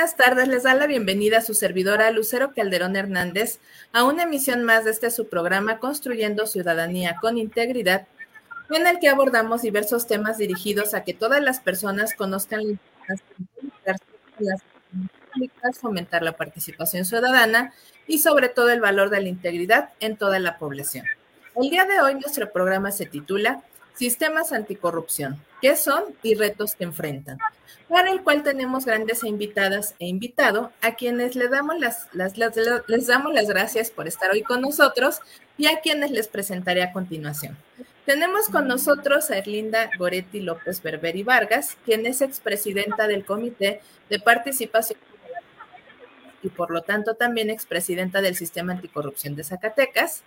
buenas tardes. Les da la bienvenida a su servidora Lucero Calderón Hernández a una emisión más de este su programa Construyendo Ciudadanía con Integridad, en el que abordamos diversos temas dirigidos a que todas las personas conozcan la importancia las públicas, fomentar la participación ciudadana y sobre todo el valor de la integridad en toda la población. El día de hoy nuestro programa se titula Sistemas anticorrupción, ¿qué son y retos que enfrentan? Para el cual tenemos grandes invitadas e invitado, a quienes les damos las, les damos las gracias por estar hoy con nosotros y a quienes les presentaré a continuación. Tenemos con nosotros a Erlinda Goretti López Berberi Vargas, quien es expresidenta del Comité de Participación y por lo tanto también expresidenta del Sistema Anticorrupción de Zacatecas.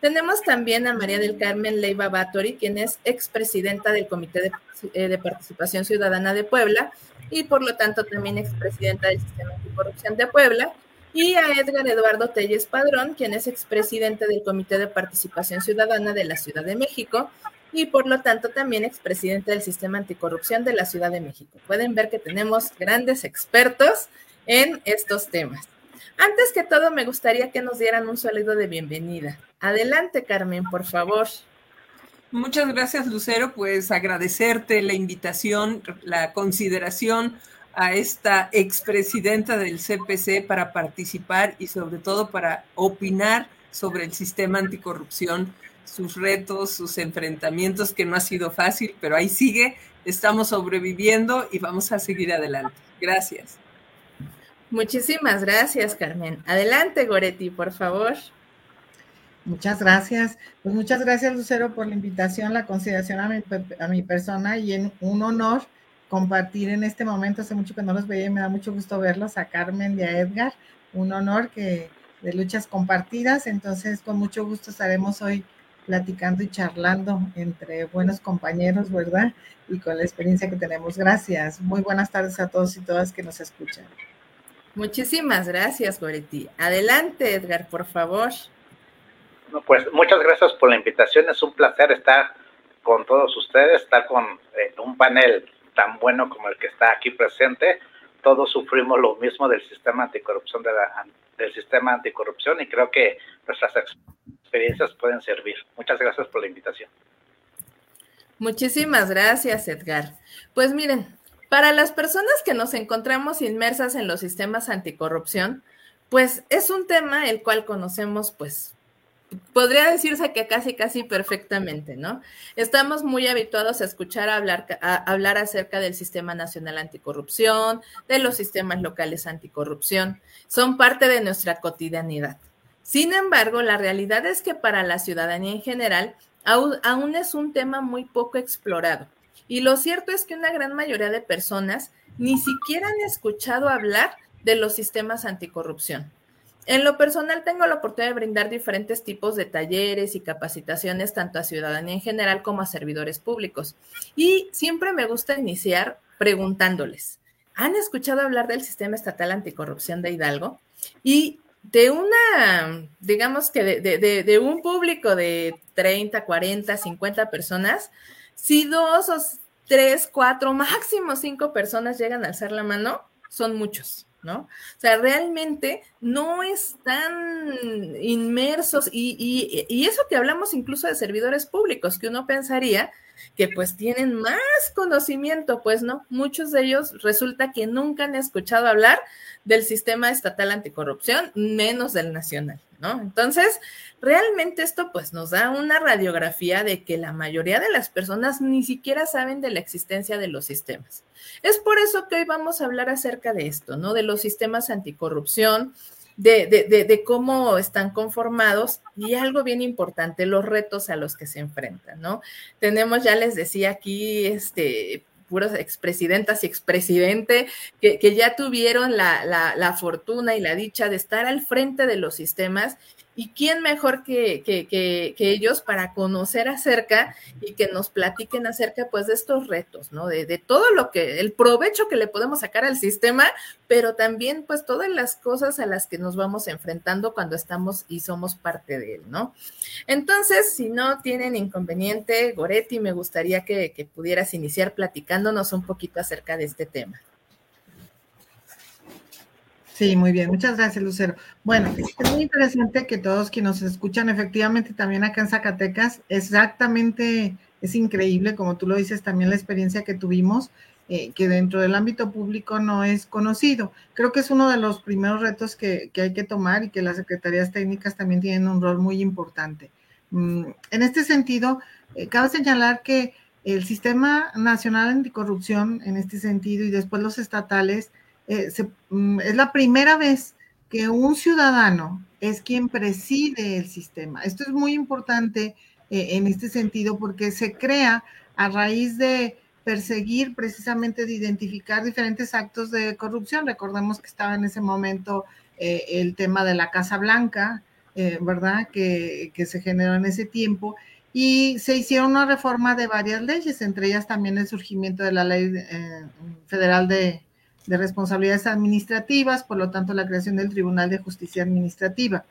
Tenemos también a María del Carmen Leiva Batori, quien es expresidenta del Comité eh, de, Participación Ciudadana de Puebla y por lo tanto también expresidenta del Sistema Anticorrupción de Puebla. Y a Edgar Eduardo Telles Padrón, quien es expresidente del Comité de Participación Ciudadana de la Ciudad de México y por lo tanto también expresidente del Sistema Anticorrupción de la Ciudad de México. Pueden ver que tenemos grandes expertos en estos temas. Antes que todo, me gustaría que nos dieran un saludo de bienvenida. Adelante, Carmen, por favor. Muchas gracias, Lucero. Pues agradecerte la invitación, la consideración a esta expresidenta del CPC para participar y sobre todo para opinar sobre el sistema anticorrupción, sus retos, sus enfrentamientos, que no ha sido fácil, pero ahí sigue, estamos sobreviviendo y vamos a seguir adelante. Gracias. Muchísimas gracias, Carmen. Adelante, Goretti, por favor. Muchas gracias. Pues muchas gracias, Lucero, por la invitación, la consideración a mi, a mi persona y en un honor compartir en este momento. Hace mucho que no los veía y me da mucho gusto verlos, a Carmen y a Edgar. Un honor que de luchas compartidas. Entonces, con mucho gusto estaremos hoy platicando y charlando entre buenos compañeros, ¿verdad? Y con la experiencia que tenemos. Gracias. Muy buenas tardes a todos y todas que nos escuchan. Muchísimas gracias, Goretti. Adelante, Edgar, por favor. pues muchas gracias por la invitación. Es un placer estar con todos ustedes, estar con eh, un panel tan bueno como el que está aquí presente. Todos sufrimos lo mismo del sistema anticorrupción de del sistema anticorrupción y creo que nuestras experiencias pueden servir. Muchas gracias por la invitación. Muchísimas gracias, Edgar. Pues miren, para las personas que nos encontramos inmersas en los sistemas anticorrupción, pues es un tema el cual conocemos, pues, podría decirse que casi, casi perfectamente, ¿no? Estamos muy habituados a escuchar hablar, hablar acerca del Sistema Nacional Anticorrupción, de los sistemas locales anticorrupción, son parte de nuestra cotidianidad. Sin embargo, la realidad es que para la ciudadanía en general, aún es un tema muy poco explorado. Y lo cierto es que una gran mayoría de personas ni siquiera han escuchado hablar de los sistemas anticorrupción. En lo personal tengo la oportunidad de brindar diferentes tipos de talleres y capacitaciones tanto a ciudadanía en general como a servidores públicos. Y siempre me gusta iniciar preguntándoles, ¿han escuchado hablar del sistema estatal anticorrupción de Hidalgo? Y de una, digamos que de, un público de 30, 40, 50 personas, si dos o tres, cuatro, máximo cinco personas llegan a alzar la mano, son muchos, ¿no? O sea, realmente no están inmersos y, y, eso que hablamos incluso de servidores públicos, que uno pensaría que pues tienen más conocimiento, pues no, muchos de ellos resulta que nunca han escuchado hablar del sistema estatal anticorrupción, menos del nacional, ¿no? Entonces, realmente esto pues nos da una radiografía de que la mayoría de las personas ni siquiera saben de la existencia de los sistemas. Es por eso que hoy vamos a hablar acerca de esto, ¿no? De los sistemas anticorrupción, de, de, de, cómo están conformados y algo bien importante, los retos a los que se enfrentan, ¿no? Tenemos, ya les decía aquí, este, puros expresidentas y expresidente que, que ya tuvieron la, la, la, fortuna y la dicha de estar al frente de los sistemas ¿Y quién mejor que, que, ellos para conocer acerca y que nos platiquen acerca pues de estos retos, ¿no? De, de, todo lo que, el provecho que le podemos sacar al sistema, pero también pues todas las cosas a las que nos vamos enfrentando cuando estamos y somos parte de él, ¿no? Entonces, si no tienen inconveniente, Goretti, me gustaría que, que pudieras iniciar platicándonos un poquito acerca de este tema. Sí, muy bien. Muchas gracias, Lucero. Bueno, es muy interesante que todos quienes nos escuchan, efectivamente, también acá en Zacatecas, exactamente, es increíble, como tú lo dices, también la experiencia que tuvimos, eh, que dentro del ámbito público no es conocido. Creo que es uno de los primeros retos que, hay que tomar y que las secretarías técnicas también tienen un rol muy importante. Mm, en este sentido, eh, cabe señalar que el Sistema Nacional Anticorrupción, en este sentido, y después los estatales, eh, mm, es la primera vez que un ciudadano es quien preside el sistema. Esto es muy importante eh, en este sentido porque se crea a raíz de perseguir precisamente de identificar diferentes actos de corrupción. Recordemos que estaba en ese momento eh, el tema de la Casa Blanca, ¿verdad? Que, que, se generó en ese tiempo. Y se hicieron una reforma de varias leyes, entre ellas también el surgimiento de la ley federal de, de responsabilidades administrativas, por lo tanto la creación del Tribunal de Justicia Administrativa.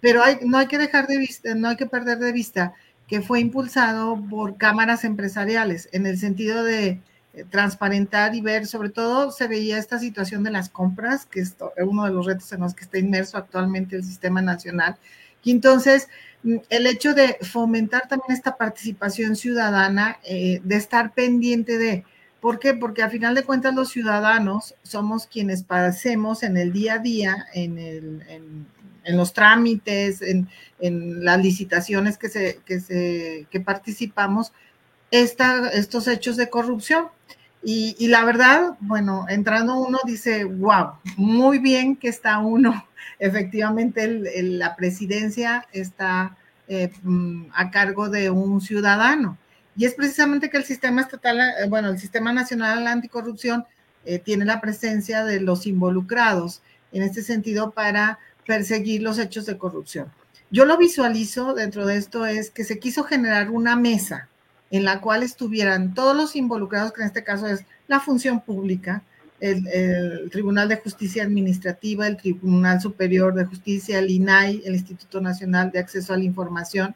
Pero no hay que dejar de vista, no hay que perder de vista que fue impulsado por cámaras empresariales en el sentido de eh, transparentar y ver, sobre todo se veía esta situación de las compras, que es uno de los retos en los que está inmerso actualmente el sistema nacional. Y entonces, mm, el hecho de fomentar también esta participación ciudadana, eh, de estar pendiente de ¿Por qué? Porque a final de cuentas los ciudadanos somos quienes pasemos en el día a día, en, los trámites, en, las licitaciones que, se, se, participamos, estos hechos de corrupción. Y, la verdad, bueno, entrando uno dice, wow, muy bien que está uno. Efectivamente, la presidencia está eh, mm, a cargo de un ciudadano. Y es precisamente que el sistema estatal, eh, bueno, el sistema nacional anticorrupción eh, tiene la presencia de los involucrados en este sentido para perseguir los hechos de corrupción. Yo lo visualizo dentro de esto es que se quiso generar una mesa en la cual estuvieran todos los involucrados, que en este caso es la función pública, el, el, Tribunal de Justicia Administrativa, el Tribunal Superior de Justicia, el INAI, el Instituto Nacional de Acceso a la Información,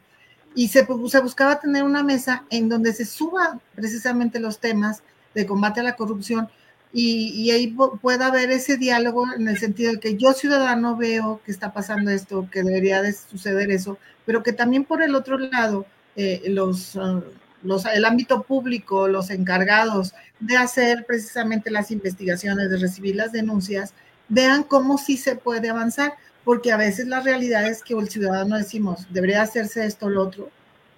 y se, se, buscaba tener una mesa en donde se suban precisamente los temas de combate a la corrupción y, y, ahí pueda haber ese diálogo en el sentido de que yo ciudadano veo que está pasando esto, que debería de suceder eso, pero que también por el otro lado eh, los, uh, los, el ámbito público, los encargados de hacer precisamente las investigaciones, de recibir las denuncias, vean cómo sí se puede avanzar porque a veces la realidad es que el ciudadano decimos, debería hacerse esto o lo otro,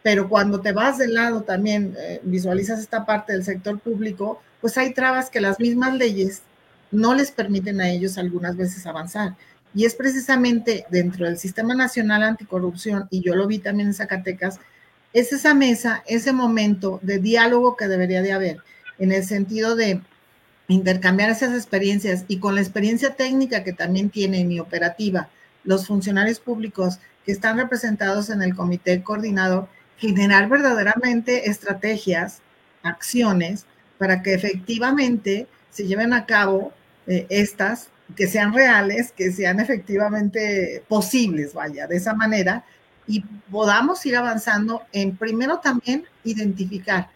pero cuando te vas del lado también, eh, visualizas esta parte del sector público, pues hay trabas que las mismas leyes no les permiten a ellos algunas veces avanzar. Y es precisamente dentro del Sistema Nacional Anticorrupción, y yo lo vi también en Zacatecas, es esa mesa, ese momento de diálogo que debería de haber, en el sentido de intercambiar esas experiencias y con la experiencia técnica que también tienen y operativa los funcionarios públicos que están representados en el comité coordinador, generar verdaderamente estrategias, acciones para que efectivamente se lleven a cabo eh, estas, que sean reales, que sean efectivamente posibles, vaya, de esa manera, y podamos ir avanzando en primero también identificar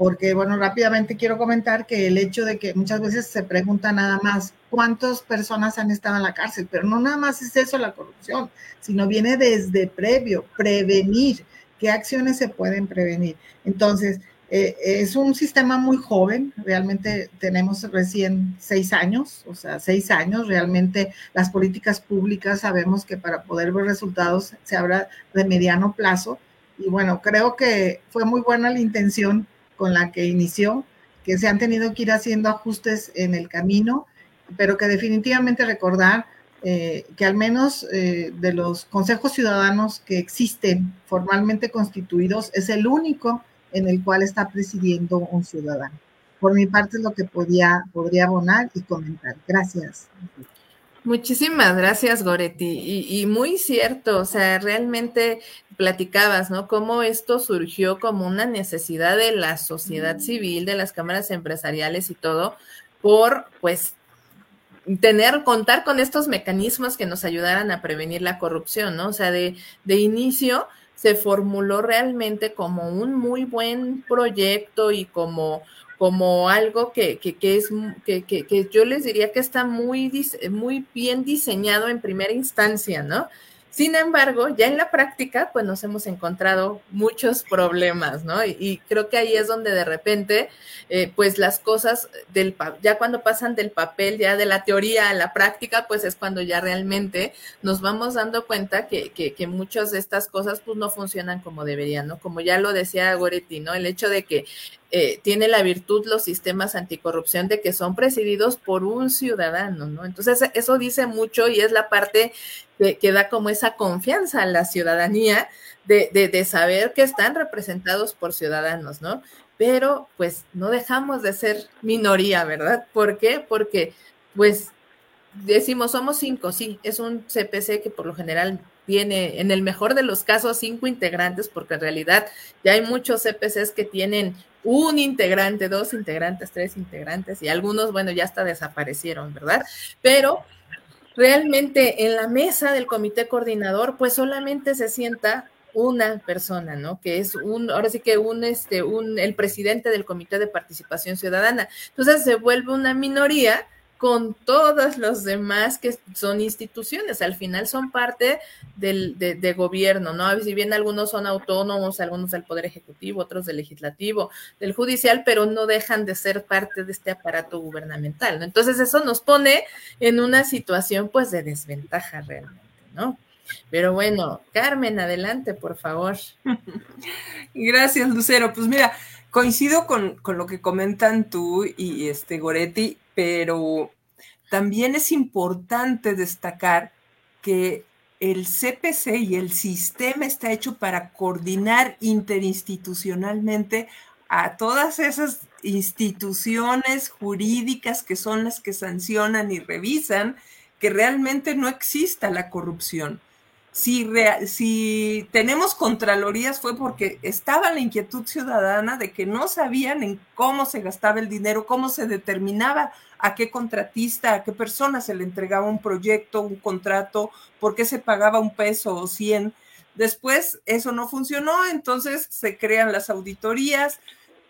porque, bueno, rápidamente quiero comentar que el hecho de que muchas veces se pregunta nada más cuántas personas han estado en la cárcel, pero no nada más es eso la corrupción, sino viene desde previo, prevenir, qué acciones se pueden prevenir. Entonces, eh, es un sistema muy joven, realmente tenemos recién seis años, o sea, seis años, realmente las políticas públicas sabemos que para poder ver resultados se habla de mediano plazo. Y bueno, creo que fue muy buena la intención con la que inició, que se han tenido que ir haciendo ajustes en el camino, pero que definitivamente recordar eh, que al menos eh, de los consejos ciudadanos que existen formalmente constituidos, es el único en el cual está presidiendo un ciudadano. Por mi parte es lo que podía, podría abonar y comentar. Gracias. Muchísimas gracias, Goretti. Y, y, muy cierto, o sea, realmente platicabas, ¿no? Cómo esto surgió como una necesidad de la sociedad civil, de las cámaras empresariales y todo, por, pues, tener, contar con estos mecanismos que nos ayudaran a prevenir la corrupción, ¿no? O sea, de, de inicio se formuló realmente como un muy buen proyecto y como como algo que, que, que es que, que, yo les diría que está muy, muy bien diseñado en primera instancia, ¿no? Sin embargo, ya en la práctica, pues nos hemos encontrado muchos problemas, ¿no? Y, creo que ahí es donde de repente, eh, pues las cosas del, ya cuando pasan del papel, ya de la teoría a la práctica, pues es cuando ya realmente nos vamos dando cuenta que, que, que muchas de estas cosas, pues no funcionan como deberían, ¿no? Como ya lo decía Goretti, ¿no? El hecho de que eh, tiene la virtud los sistemas anticorrupción de que son presididos por un ciudadano, ¿no? Entonces, eso dice mucho y es la parte que, da como esa confianza a la ciudadanía de, de, saber que están representados por ciudadanos, ¿no? Pero pues no dejamos de ser minoría, ¿verdad? ¿Por qué? Porque pues decimos somos cinco, sí, es un CPC que por lo general tiene, en el mejor de los casos, cinco integrantes, porque en realidad ya hay muchos CPCs que tienen un integrante, dos integrantes, tres integrantes, y algunos, bueno, ya hasta desaparecieron, ¿verdad? Pero realmente en la mesa del comité coordinador, pues solamente se sienta una persona, ¿no? Que es un, ahora sí que un, este, un, el presidente del comité de participación ciudadana. Entonces se vuelve una minoría con todos los demás que son instituciones, al final son parte del de, gobierno, ¿no? Si bien algunos son autónomos, algunos del Poder Ejecutivo, otros del Legislativo, del Judicial, pero no dejan de ser parte de este aparato gubernamental, ¿no? Entonces eso nos pone en una situación pues de desventaja realmente, ¿no? Pero bueno, Carmen, adelante, por favor. Gracias, Lucero. Pues mira, coincido con, con, lo que comentan tú y este Goretti pero también es importante destacar que el CPC y el sistema está hecho para coordinar interinstitucionalmente a todas esas instituciones jurídicas que son las que sancionan y revisan que realmente no exista la corrupción. Si, tenemos contralorías fue porque estaba la inquietud ciudadana de que no sabían en cómo se gastaba el dinero, cómo se determinaba a qué contratista, a qué persona se le entregaba un proyecto, un contrato, por qué se pagaba un peso o cien. Después eso no funcionó, entonces se crean las auditorías,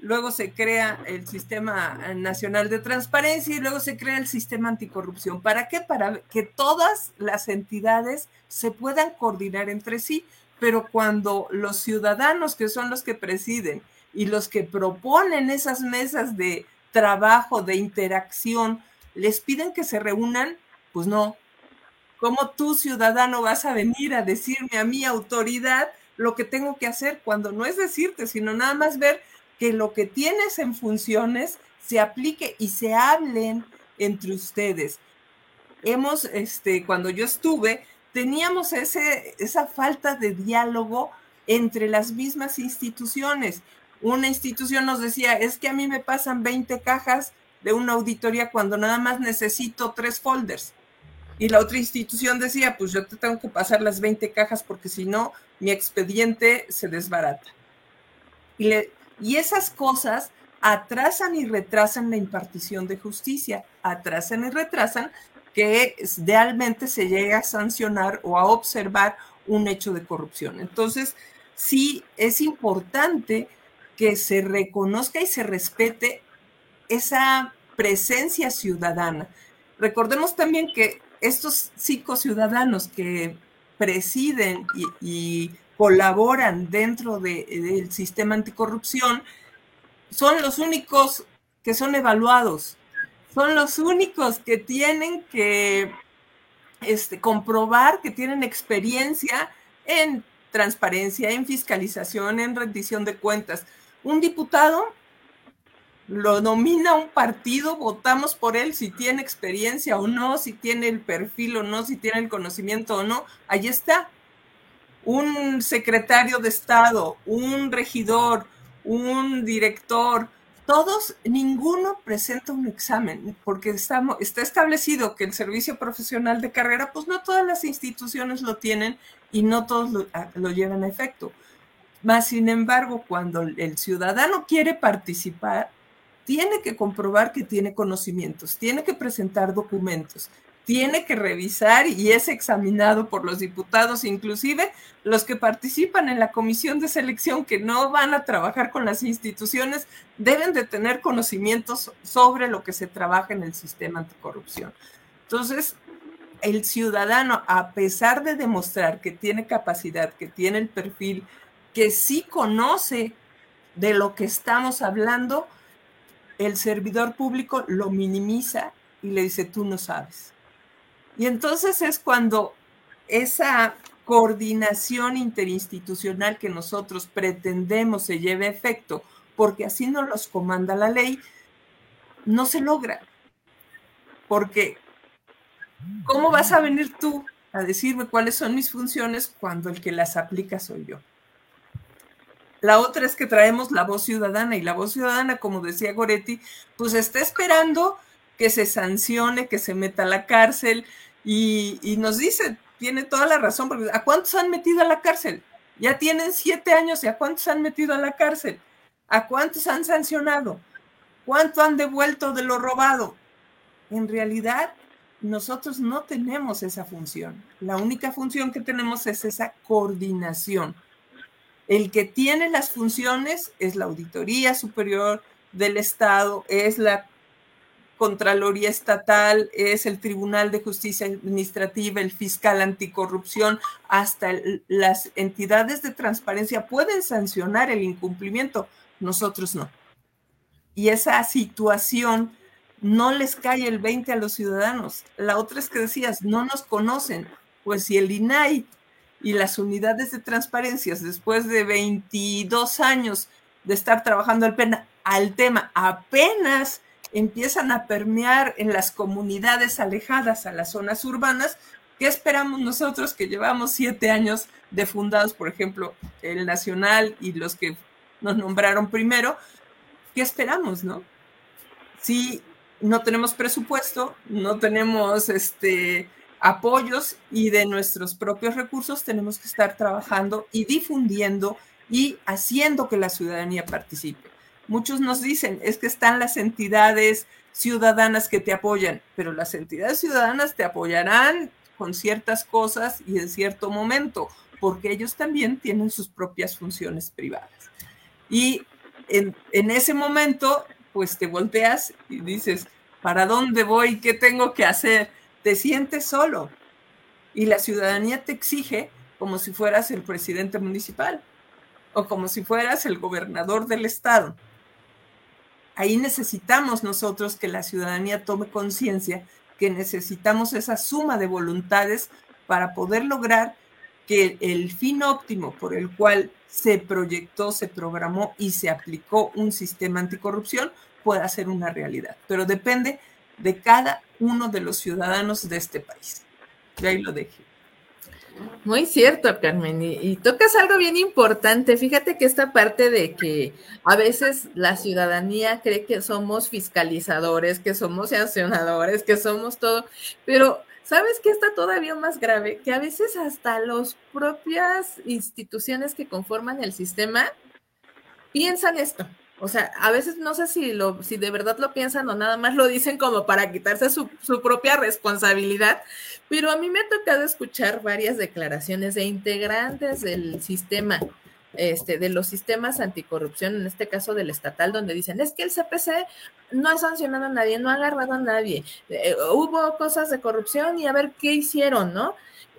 luego se crea el Sistema Nacional de Transparencia y luego se crea el Sistema Anticorrupción. ¿Para qué? Para que todas las entidades se puedan coordinar entre sí, pero cuando los ciudadanos, que son los que presiden y los que proponen esas mesas de trabajo, de interacción, les piden que se reúnan, pues no. ¿Cómo tú, ciudadano, vas a venir a decirme a mi autoridad lo que tengo que hacer cuando no es decirte, sino nada más ver que lo que tienes en funciones se aplique y se hablen entre ustedes. Hemos, este, cuando yo estuve, teníamos ese, esa falta de diálogo entre las mismas instituciones. Una institución nos decía, es que a mí me pasan 20 cajas de una auditoría cuando nada más necesito tres folders. Y la otra institución decía, pues yo te tengo que pasar las 20 cajas porque si no, mi expediente se desbarata. Y le, y esas cosas atrasan y retrasan la impartición de justicia, atrasan y retrasan que realmente se llegue a sancionar o a observar un hecho de corrupción. Entonces, sí es importante que se reconozca y se respete esa presencia ciudadana. Recordemos también que estos cinco ciudadanos que presiden y, colaboran dentro del sistema anticorrupción, son los únicos que son evaluados, son los únicos que tienen que este, comprobar que tienen experiencia en transparencia, en fiscalización, en rendición de cuentas. Un diputado lo nomina un partido, votamos por él si tiene experiencia o no, si tiene el perfil o no, si tiene el conocimiento o no, ahí está un secretario de Estado, un regidor, un director, todos, ninguno presenta un examen, porque estamos, está establecido que el servicio profesional de carrera, pues no todas las instituciones lo tienen y no todos lo, ah, lo llevan a efecto. Más sin embargo, cuando el ciudadano quiere participar, tiene que comprobar que tiene conocimientos, tiene que presentar documentos, tiene que revisar y es examinado por los diputados, inclusive los que participan en la comisión de selección que no van a trabajar con las instituciones, deben de tener conocimientos sobre lo que se trabaja en el sistema anticorrupción. Entonces, el ciudadano, a pesar de demostrar que tiene capacidad, que tiene el perfil, que sí conoce de lo que estamos hablando, el servidor público lo minimiza y le dice, tú no sabes. Y entonces es cuando esa coordinación interinstitucional que nosotros pretendemos se lleve a efecto, porque así nos los comanda la ley, no se logra. Porque, ¿cómo vas a venir tú a decirme cuáles son mis funciones cuando el que las aplica soy yo? La otra es que traemos la voz ciudadana y la voz ciudadana, como decía Goretti, pues está esperando que se sancione, que se meta a la cárcel y, nos dice, tiene toda la razón, porque ¿a cuántos han metido a la cárcel? Ya tienen siete años y ¿a cuántos han metido a la cárcel? ¿A cuántos han sancionado? ¿Cuánto han devuelto de lo robado? En realidad, nosotros no tenemos esa función. La única función que tenemos es esa coordinación el que tiene las funciones es la Auditoría Superior del Estado, es la Contraloría Estatal, es el Tribunal de Justicia Administrativa, el Fiscal Anticorrupción, hasta las entidades de transparencia pueden sancionar el incumplimiento, nosotros no. Y esa situación no les cae el 20 a los ciudadanos. La otra es que decías, no nos conocen. Pues si el INAI y las unidades de transparencias, después de 22 años de estar trabajando al, pena, al tema, apenas empiezan a permear en las comunidades alejadas a las zonas urbanas, ¿qué esperamos nosotros que llevamos siete años de fundados, por ejemplo, el Nacional y los que nos nombraron primero? ¿Qué esperamos, no? Si no tenemos presupuesto, no tenemos este, apoyos y de nuestros propios recursos tenemos que estar trabajando y difundiendo y haciendo que la ciudadanía participe. Muchos nos dicen, es que están las entidades ciudadanas que te apoyan, pero las entidades ciudadanas te apoyarán con ciertas cosas y en cierto momento, porque ellos también tienen sus propias funciones privadas. Y en, en ese momento, pues te volteas y dices, ¿para dónde voy? ¿Qué tengo que hacer? Te sientes solo y la ciudadanía te exige como si fueras el presidente municipal o como si fueras el gobernador del estado. Ahí necesitamos nosotros que la ciudadanía tome conciencia que necesitamos esa suma de voluntades para poder lograr que el fin óptimo por el cual se proyectó, se programó y se aplicó un sistema anticorrupción pueda ser una realidad. Pero depende de cada uno de los ciudadanos de este país. Y ahí lo dejé. Muy cierto, Carmen. Y, tocas algo bien importante. Fíjate que esta parte de que a veces la ciudadanía cree que somos fiscalizadores, que somos sancionadores, que somos todo, pero ¿sabes qué está todavía más grave? Que a veces hasta las propias instituciones que conforman el sistema piensan esto. O sea, a veces no sé si, lo, si de verdad lo piensan o nada más lo dicen como para quitarse su, propia responsabilidad, pero a mí me ha tocado escuchar varias declaraciones de integrantes del sistema, este, de los sistemas anticorrupción, en este caso del estatal, donde dicen, es que el CPC no ha sancionado a nadie, no ha agarrado a nadie, eh, hubo cosas de corrupción y a ver qué hicieron, ¿no?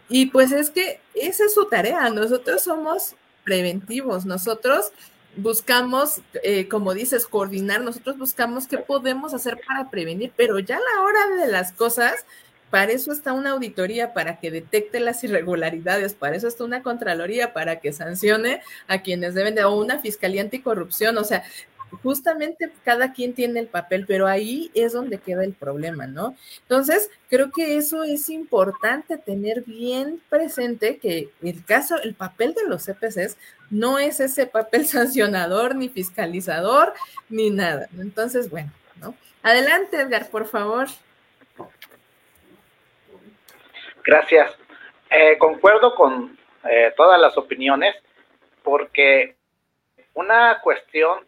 Y pues es que esa es su tarea, nosotros somos preventivos, nosotros buscamos, eh, como dices, coordinar, nosotros buscamos qué podemos hacer para prevenir, pero ya a la hora de las cosas, para eso está una auditoría, para que detecte las irregularidades, para eso está una contraloría, para que sancione a quienes deben de, o una fiscalía anticorrupción, o sea, justamente cada quien tiene el papel, pero ahí es donde queda el problema, ¿no? Entonces, creo que eso es importante tener bien presente que el caso, el papel de los CPCs no es ese papel sancionador, ni fiscalizador, ni nada. Entonces, bueno, ¿no? Adelante, Edgar, por favor. Gracias. Eh, concuerdo con eh, todas las opiniones porque una cuestión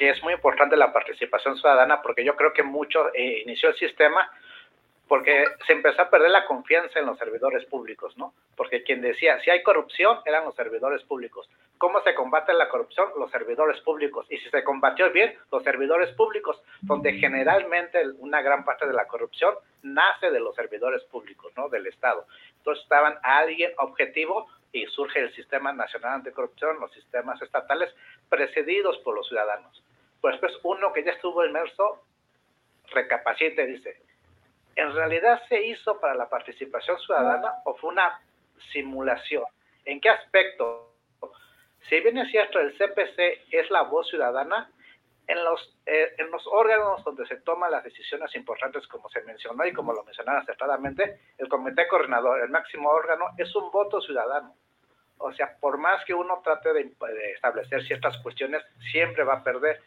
que es muy importante la participación ciudadana porque yo creo que mucho eh, inició el sistema porque se empezó a perder la confianza en los servidores públicos, ¿no? Porque quien decía, si hay corrupción, eran los servidores públicos. ¿Cómo se combate la corrupción? Los servidores públicos. Y si se combatió bien, los servidores públicos, donde generalmente una gran parte de la corrupción nace de los servidores públicos, ¿no? Del Estado. Entonces estaban a alguien objetivo y surge el Sistema Nacional Anticorrupción, los sistemas estatales, precedidos por los ciudadanos. Pues, pues uno que ya estuvo inmerso recapacita y dice, ¿en realidad se hizo para la participación ciudadana o fue una simulación? ¿En qué aspecto? Si bien es cierto, el CPC es la voz ciudadana, en los, eh, en los órganos donde se toman las decisiones importantes, como se mencionó y como lo mencionaron acertadamente, el comité coordinador, el máximo órgano, es un voto ciudadano. O sea, por más que uno trate de, de establecer ciertas cuestiones, siempre va a perder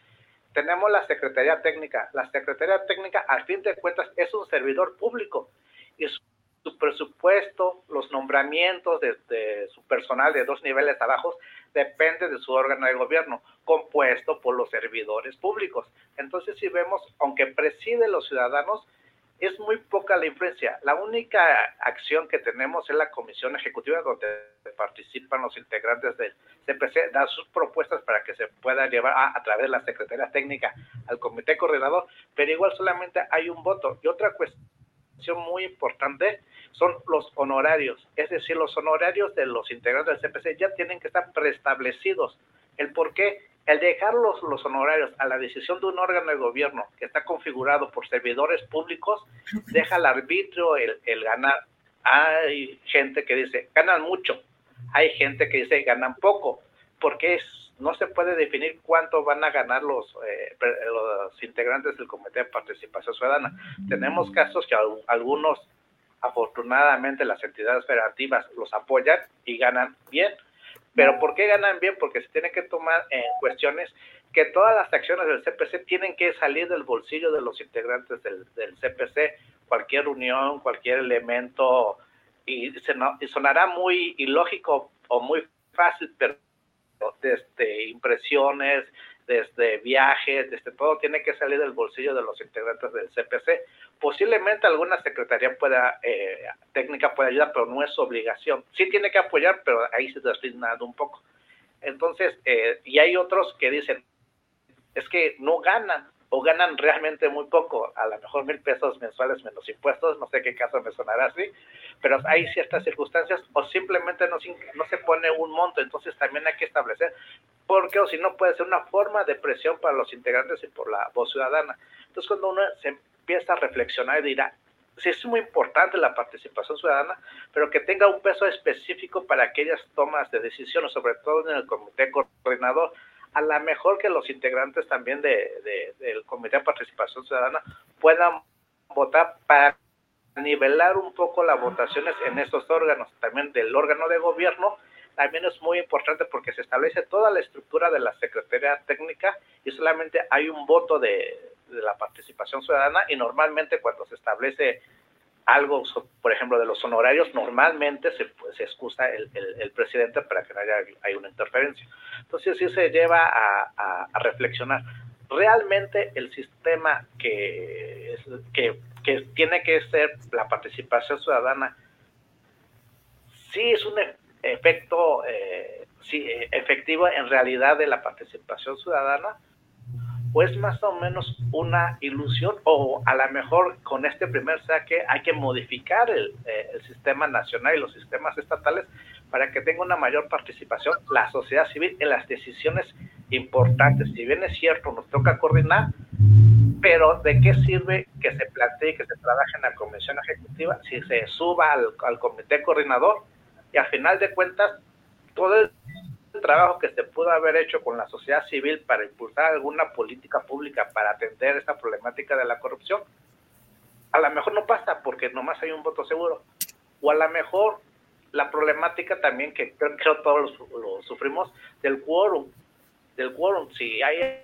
tenemos la Secretaría Técnica. La Secretaría Técnica, al fin de cuentas, es un servidor público y su, presupuesto, los nombramientos de, su personal de dos niveles abajo, depende de su órgano de gobierno, compuesto por los servidores públicos. Entonces, si vemos, aunque preside los ciudadanos, es muy poca la influencia. La única acción que tenemos es la comisión ejecutiva donde participan los integrantes del CPC, da sus propuestas para que se pueda llevar a, través de la Secretaría Técnica al Comité Coordinador, pero igual solamente hay un voto. Y otra cuestión muy importante son los honorarios, es decir, los honorarios de los integrantes del CPC ya tienen que estar preestablecidos. ¿El por qué? El dejar los, honorarios a la decisión de un órgano de gobierno que está configurado por servidores públicos, deja al arbitrio el, ganar. Hay gente que dice, ganan mucho. Hay gente que dice, ganan poco. Porque no se puede definir cuánto van a ganar los, eh, los integrantes del Comité de Participación Ciudadana. Tenemos casos que algunos, afortunadamente, las entidades federativas los apoyan y ganan bien pero ¿por qué ganan bien? Porque se tiene que tomar en cuestiones que todas las acciones del CPC tienen que salir del bolsillo de los integrantes del, CPC, cualquier unión, cualquier elemento, y, se, y sonará muy ilógico o muy fácil, pero desde impresiones, desde viajes, desde todo, tiene que salir del bolsillo de los integrantes del CPC. Posiblemente alguna secretaría pueda, eh, técnica pueda ayudar, pero no es obligación. Sí tiene que apoyar, pero ahí se deslizna un poco. Entonces, eh, y hay otros que dicen, es que no ganan o ganan realmente muy poco, a lo mejor mil pesos mensuales menos impuestos, no sé qué caso me sonará así, pero hay ciertas circunstancias o simplemente no, no se pone un monto, entonces también hay que establecer, porque o si no puede ser una forma de presión para los integrantes y por la voz ciudadana. Entonces cuando uno se empieza a reflexionar y dirá, sí es muy importante la participación ciudadana, pero que tenga un peso específico para aquellas tomas de decisiones, sobre todo en el comité coordinador, a lo mejor que los integrantes también de, del Comité de Participación Ciudadana puedan votar para nivelar un poco las votaciones en estos órganos, también del órgano de gobierno, también es muy importante porque se establece toda la estructura de la Secretaría Técnica y solamente hay un voto de, de la participación ciudadana y normalmente cuando se establece algo, por ejemplo, de los honorarios, normalmente se, pues, se excusa el, el, presidente para que no haya hay una interferencia. Entonces sí se lleva a, a, reflexionar. Realmente el sistema que, que, que, tiene que ser la participación ciudadana, sí es un efecto eh, sí, efectivo en realidad de la participación ciudadana, o es más o menos una ilusión o a lo mejor con este primer saque hay que modificar el, eh, el, sistema nacional y los sistemas estatales para que tenga una mayor participación la sociedad civil en las decisiones importantes. Si bien es cierto, nos toca coordinar, pero ¿de qué sirve que se plantee, que se trabaje en la convención ejecutiva si se suba al, al comité coordinador y al final de cuentas todo el trabajo que se pudo haber hecho con la sociedad civil para impulsar alguna política pública para atender esta problemática de la corrupción, a lo mejor no pasa porque nomás hay un voto seguro. O a lo mejor la problemática también que creo que todos lo, sufrimos del quórum, del quórum, si hay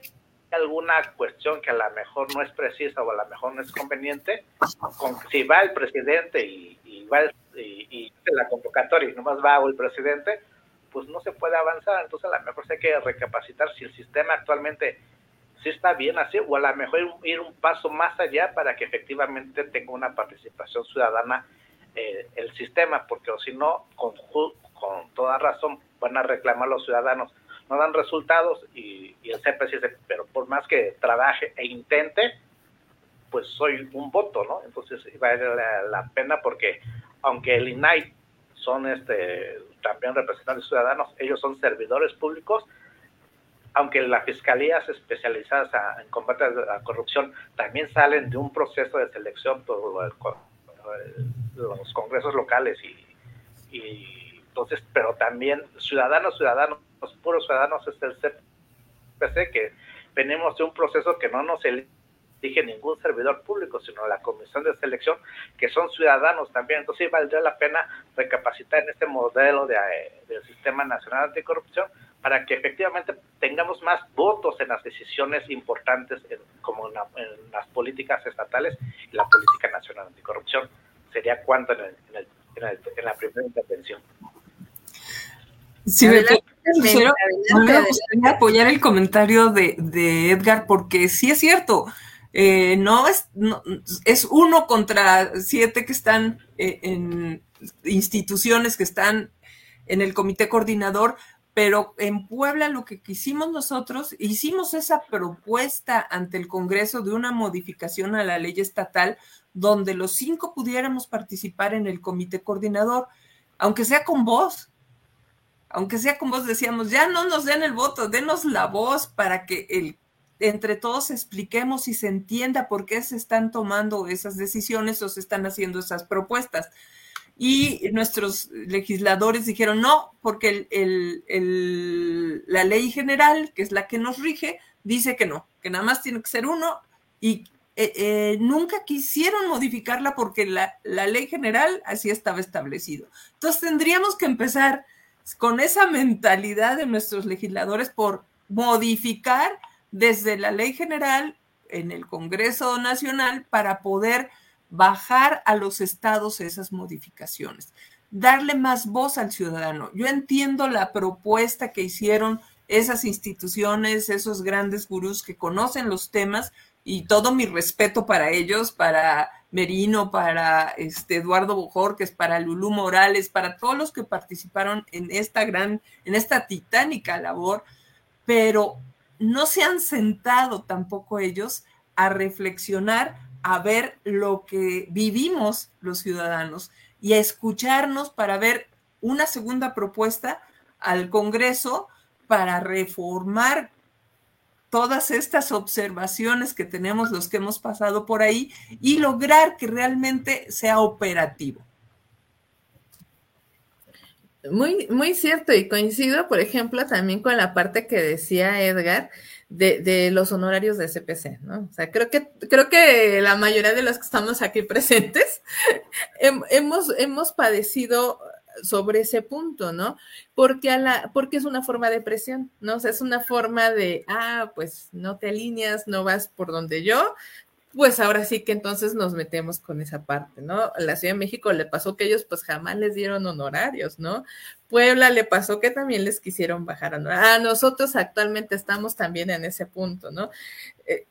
alguna cuestión que a lo mejor no es precisa o a lo mejor no es conveniente, con, si va el presidente y, y va y, y, la convocatoria y nomás va el presidente, pues no se puede avanzar. Entonces a lo mejor hay que recapacitar si el sistema actualmente está bien así, o a lo mejor ir un paso más allá para que efectivamente tenga una participación ciudadana eh, el sistema, porque si no, con, con toda razón van a reclamar los ciudadanos, no dan resultados y, el CPC dice, pero por más que trabaje e intente, pues soy un voto, ¿no? Entonces vale la, la pena porque aunque el INAI son este también representantes ciudadanos, ellos son servidores públicos, aunque las fiscalías especializadas en combate a la corrupción también salen de un proceso de selección por los congresos locales y, entonces, pero también ciudadanos, ciudadanos, puros ciudadanos es el CPC que venimos de un proceso que no nos elige ningún servidor público, sino la comisión de selección, que son ciudadanos también. Entonces, sí, valdría la pena recapacitar en este modelo de, del Sistema Nacional Anticorrupción para que efectivamente tengamos más votos en las decisiones importantes como en, las políticas estatales y la política nacional anticorrupción. Sería cuanto en, en, la primera intervención. Sí, me, gustaría apoyar el comentario de, de, Edgar porque sí es cierto, eh, no, es, es uno contra siete que están eh, en instituciones que están en el comité coordinador, pero en Puebla lo que quisimos nosotros, hicimos esa propuesta ante el Congreso de una modificación a la ley estatal donde los cinco pudiéramos participar en el comité coordinador, aunque sea con voz, aunque sea con voz, decíamos, ya no nos den el voto, denos la voz para que el, entre todos expliquemos y se entienda por qué se están tomando esas decisiones o se están haciendo esas propuestas y nuestros legisladores dijeron no, porque la ley general, que es la que nos rige, dice que no, que nada más tiene que ser uno y eh, eh, nunca quisieron modificarla porque la, la, ley general así estaba establecido. Entonces tendríamos que empezar con esa mentalidad de nuestros legisladores por modificar desde la ley general en el Congreso Nacional para poder bajar a los estados esas modificaciones, darle más voz al ciudadano. Yo entiendo la propuesta que hicieron esas instituciones, esos grandes gurús que conocen los temas y todo mi respeto para ellos, para Merino, para este Eduardo Bojorques, para Lulú Morales, para todos los que participaron en esta gran, en esta titánica labor, pero no se han sentado tampoco ellos a reflexionar a ver lo que vivimos los ciudadanos y a escucharnos para ver una segunda propuesta al Congreso para reformar todas estas observaciones que tenemos los que hemos pasado por ahí y lograr que realmente sea operativo. Muy, muy cierto, y coincido, por ejemplo, también con la parte que decía Edgar, de, de, los honorarios de CPC, ¿no? O sea, creo que, creo que la mayoría de los que estamos aquí presentes hemos, hemos padecido sobre ese punto, ¿no? Porque, a la, porque es una forma de presión, ¿no? O sea, es una forma de, ah, pues no te alineas, no vas por donde yo, pues ahora sí que entonces nos metemos con esa parte, ¿no? La Ciudad de México le pasó que ellos pues jamás les dieron honorarios, ¿no? Puebla le pasó que también les quisieron bajar honorarios. A nosotros actualmente estamos también en ese punto, ¿no? Eh,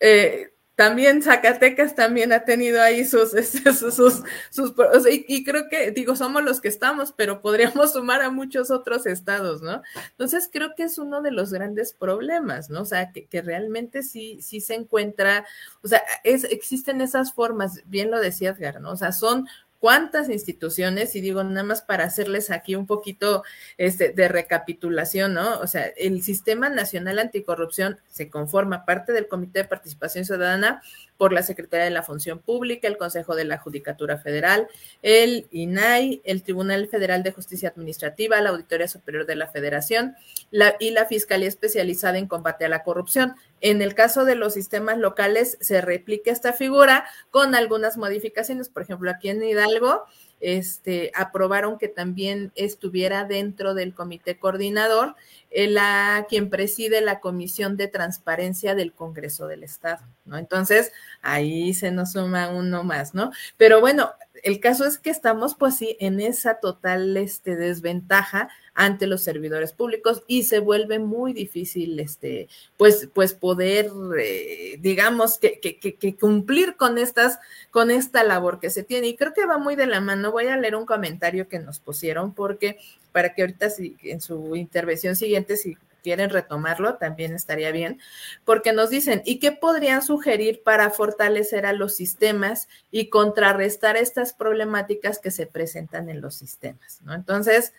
eh, también Zacatecas también ha tenido ahí sus, sus, sus, y, creo que, digo, somos los que estamos, pero podríamos sumar a muchos otros estados, ¿no? Entonces creo que es uno de los grandes problemas, ¿no? O sea, que, que realmente sí, sí se encuentra, o sea, es, existen esas formas, bien lo decía Edgar, ¿no? O sea, son cuántas instituciones, y digo nada más para hacerles aquí un poquito este, de recapitulación, ¿no? O sea, el Sistema Nacional Anticorrupción se conforma parte del Comité de Participación Ciudadana por la Secretaría de la Función Pública, el Consejo de la Judicatura Federal, el INAI, el Tribunal Federal de Justicia Administrativa, la Auditoría Superior de la Federación la, y la Fiscalía Especializada en Combate a la Corrupción. En el caso de los sistemas locales, se replica esta figura con algunas modificaciones. Por ejemplo, aquí en Hidalgo, este, aprobaron que también estuviera dentro del comité coordinador la, quien preside la Comisión de Transparencia del Congreso del Estado. Entonces, ahí se nos suma uno más, ¿no? Pero bueno, el caso es que estamos pues sí en esa total este, desventaja ante los servidores públicos y se vuelve muy difícil este, pues, pues poder, eh, digamos, que, que, que, cumplir con, estas, con esta labor que se tiene. Y creo que va muy de la mano. Voy a leer un comentario que nos pusieron porque para que ahorita si, en su intervención siguiente, si quieren retomarlo, también estaría bien, porque nos dicen, ¿y qué podrían sugerir para fortalecer a los sistemas y contrarrestar estas problemáticas que se presentan en los sistemas? ¿no? Entonces,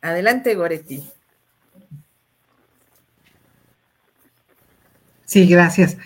adelante, Goretti. Sí, gracias.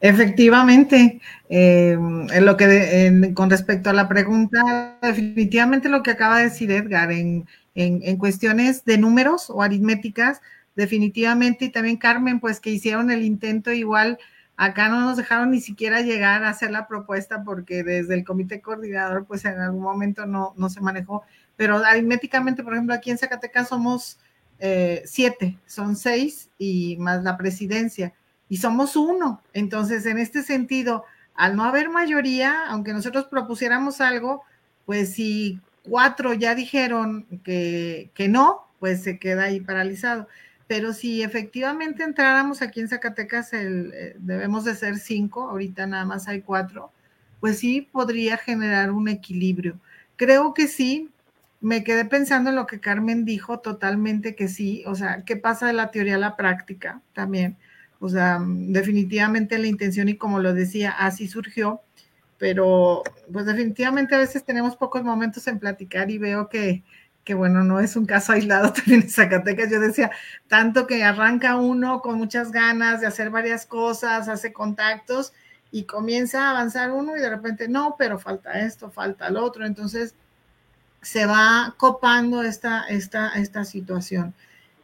Efectivamente, eh, en lo que con respecto a la pregunta, definitivamente lo que acaba de decir Edgar, en, en cuestiones de números o aritméticas, definitivamente, y también Carmen, pues que hicieron el intento igual. Acá no nos dejaron ni siquiera llegar a hacer la propuesta porque desde el comité coordinador, pues en algún momento no, no se manejó. Pero aritméticamente, por ejemplo, aquí en Zacatecas somos eh, siete, son seis y más la presidencia, y somos uno. Entonces, en este sentido, al no haber mayoría, aunque nosotros propusiéramos algo, pues si cuatro ya dijeron que, que no, pues se queda ahí paralizado pero si efectivamente entráramos aquí en Zacatecas, el, eh, debemos de ser cinco, ahorita nada más hay cuatro, pues sí podría generar un equilibrio. Creo que sí, me quedé pensando en lo que Carmen dijo, totalmente que sí, o sea, ¿qué pasa de la teoría a la práctica también? O sea, definitivamente la intención y como lo decía, así surgió, pero pues definitivamente a veces tenemos pocos momentos en platicar y veo que, que bueno, no es un caso aislado también en Zacatecas. Yo decía, tanto que arranca uno con muchas ganas de hacer varias cosas, hace contactos y comienza a avanzar uno y de repente, no, pero falta esto, falta el otro. Entonces, se va copando esta, esta, esta situación.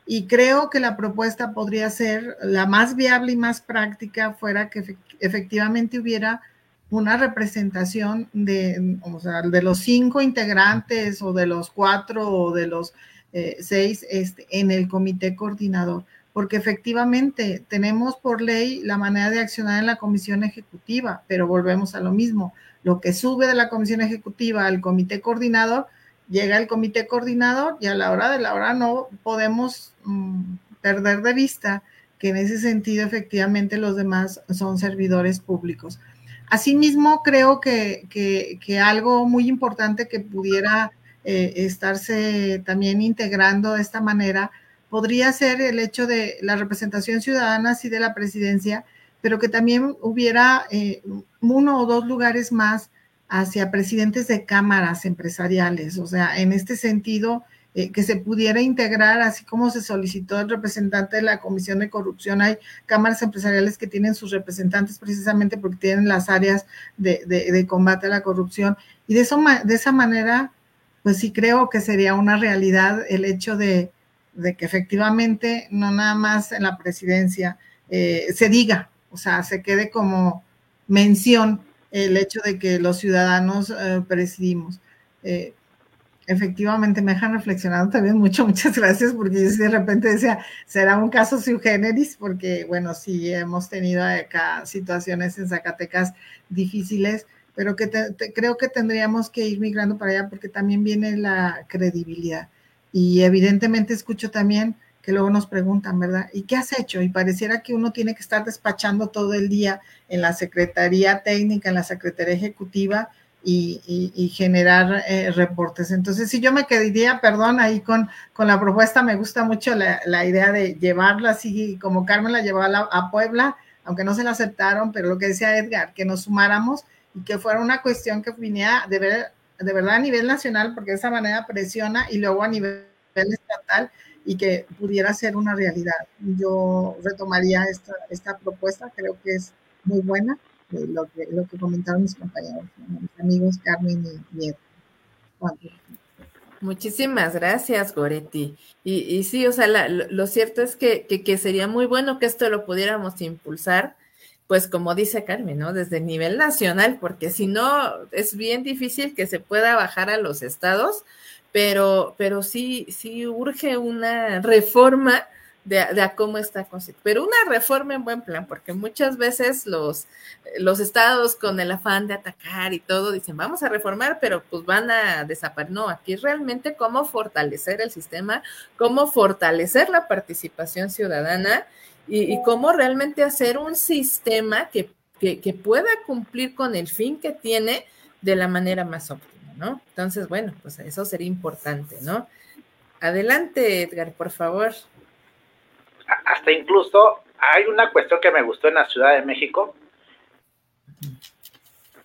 Y creo que la propuesta podría ser la más viable y más práctica fuera que efectivamente hubiera una representación de, o sea, de los cinco integrantes o de los cuatro o de los eh, seis este, en el comité coordinador, porque efectivamente tenemos por ley la manera de accionar en la comisión ejecutiva, pero volvemos a lo mismo. Lo que sube de la comisión ejecutiva al comité coordinador, llega el comité coordinador y a la hora de la hora no podemos mm, perder de vista que en ese sentido efectivamente los demás son servidores públicos. Asimismo, creo que, algo muy importante que pudiera eh, estarse también integrando de esta manera podría ser el hecho de la representación ciudadana, sí, de la presidencia, pero que también hubiera eh, uno o dos lugares más hacia presidentes de cámaras empresariales. O sea, en este sentido, eh, que se pudiera integrar, así como se solicitó el representante de la Comisión de Corrupción. Hay cámaras empresariales que tienen sus representantes precisamente porque tienen las áreas de, combate a la corrupción. Y de, eso, de esa manera, pues sí creo que sería una realidad el hecho de, que efectivamente no nada más en la presidencia eh, se diga, o sea, se quede como mención el hecho de que los ciudadanos eh, presidimos efectivamente me dejan reflexionando también mucho, muchas gracias, porque de repente decía, será un caso sui generis, porque bueno, sí hemos tenido acá situaciones en Zacatecas difíciles, pero que creo que tendríamos que ir migrando para allá porque también viene la credibilidad. Y evidentemente escucho también que luego nos preguntan, ¿verdad? ¿Y qué has hecho? Y pareciera que uno tiene que estar despachando todo el día en la Secretaría Técnica, en la Secretaría Ejecutiva, y, generar eh, reportes. Entonces, si yo me quedaría, perdón, ahí con, con la propuesta, me gusta mucho la, idea de llevarla así como Carmen la llevó a, Puebla, aunque no se la aceptaron, pero lo que decía Edgar, que nos sumáramos y que fuera una cuestión que viniera de, ver, de verdad a nivel nacional, porque de esa manera presiona y luego a nivel estatal y que pudiera ser una realidad. Yo retomaría esta, esta propuesta, creo que es muy buena lo que, lo que comentaron mis compañeros, mis amigos Carmen y Nieto. Muchísimas gracias, Goretti. Y, y sí, o sea, lo, cierto es que, que, sería muy bueno que esto lo pudiéramos impulsar, pues como dice Carmen, ¿no? Desde el nivel nacional, porque si no, es bien difícil que se pueda bajar a los estados, pero, pero sí, sí urge una reforma de, a cómo está constituido. Pero una reforma en buen plan, porque muchas veces los, los estados con el afán de atacar y todo dicen, vamos a reformar, pero pues van a desaparecer. No, aquí realmente cómo fortalecer el sistema, cómo fortalecer la participación ciudadana y, cómo realmente hacer un sistema que, que pueda cumplir con el fin que tiene de la manera más óptima, ¿no? Entonces, bueno, pues eso sería importante, ¿no? Adelante, Edgar, por favor hasta incluso hay una cuestión que me gustó en la Ciudad de México,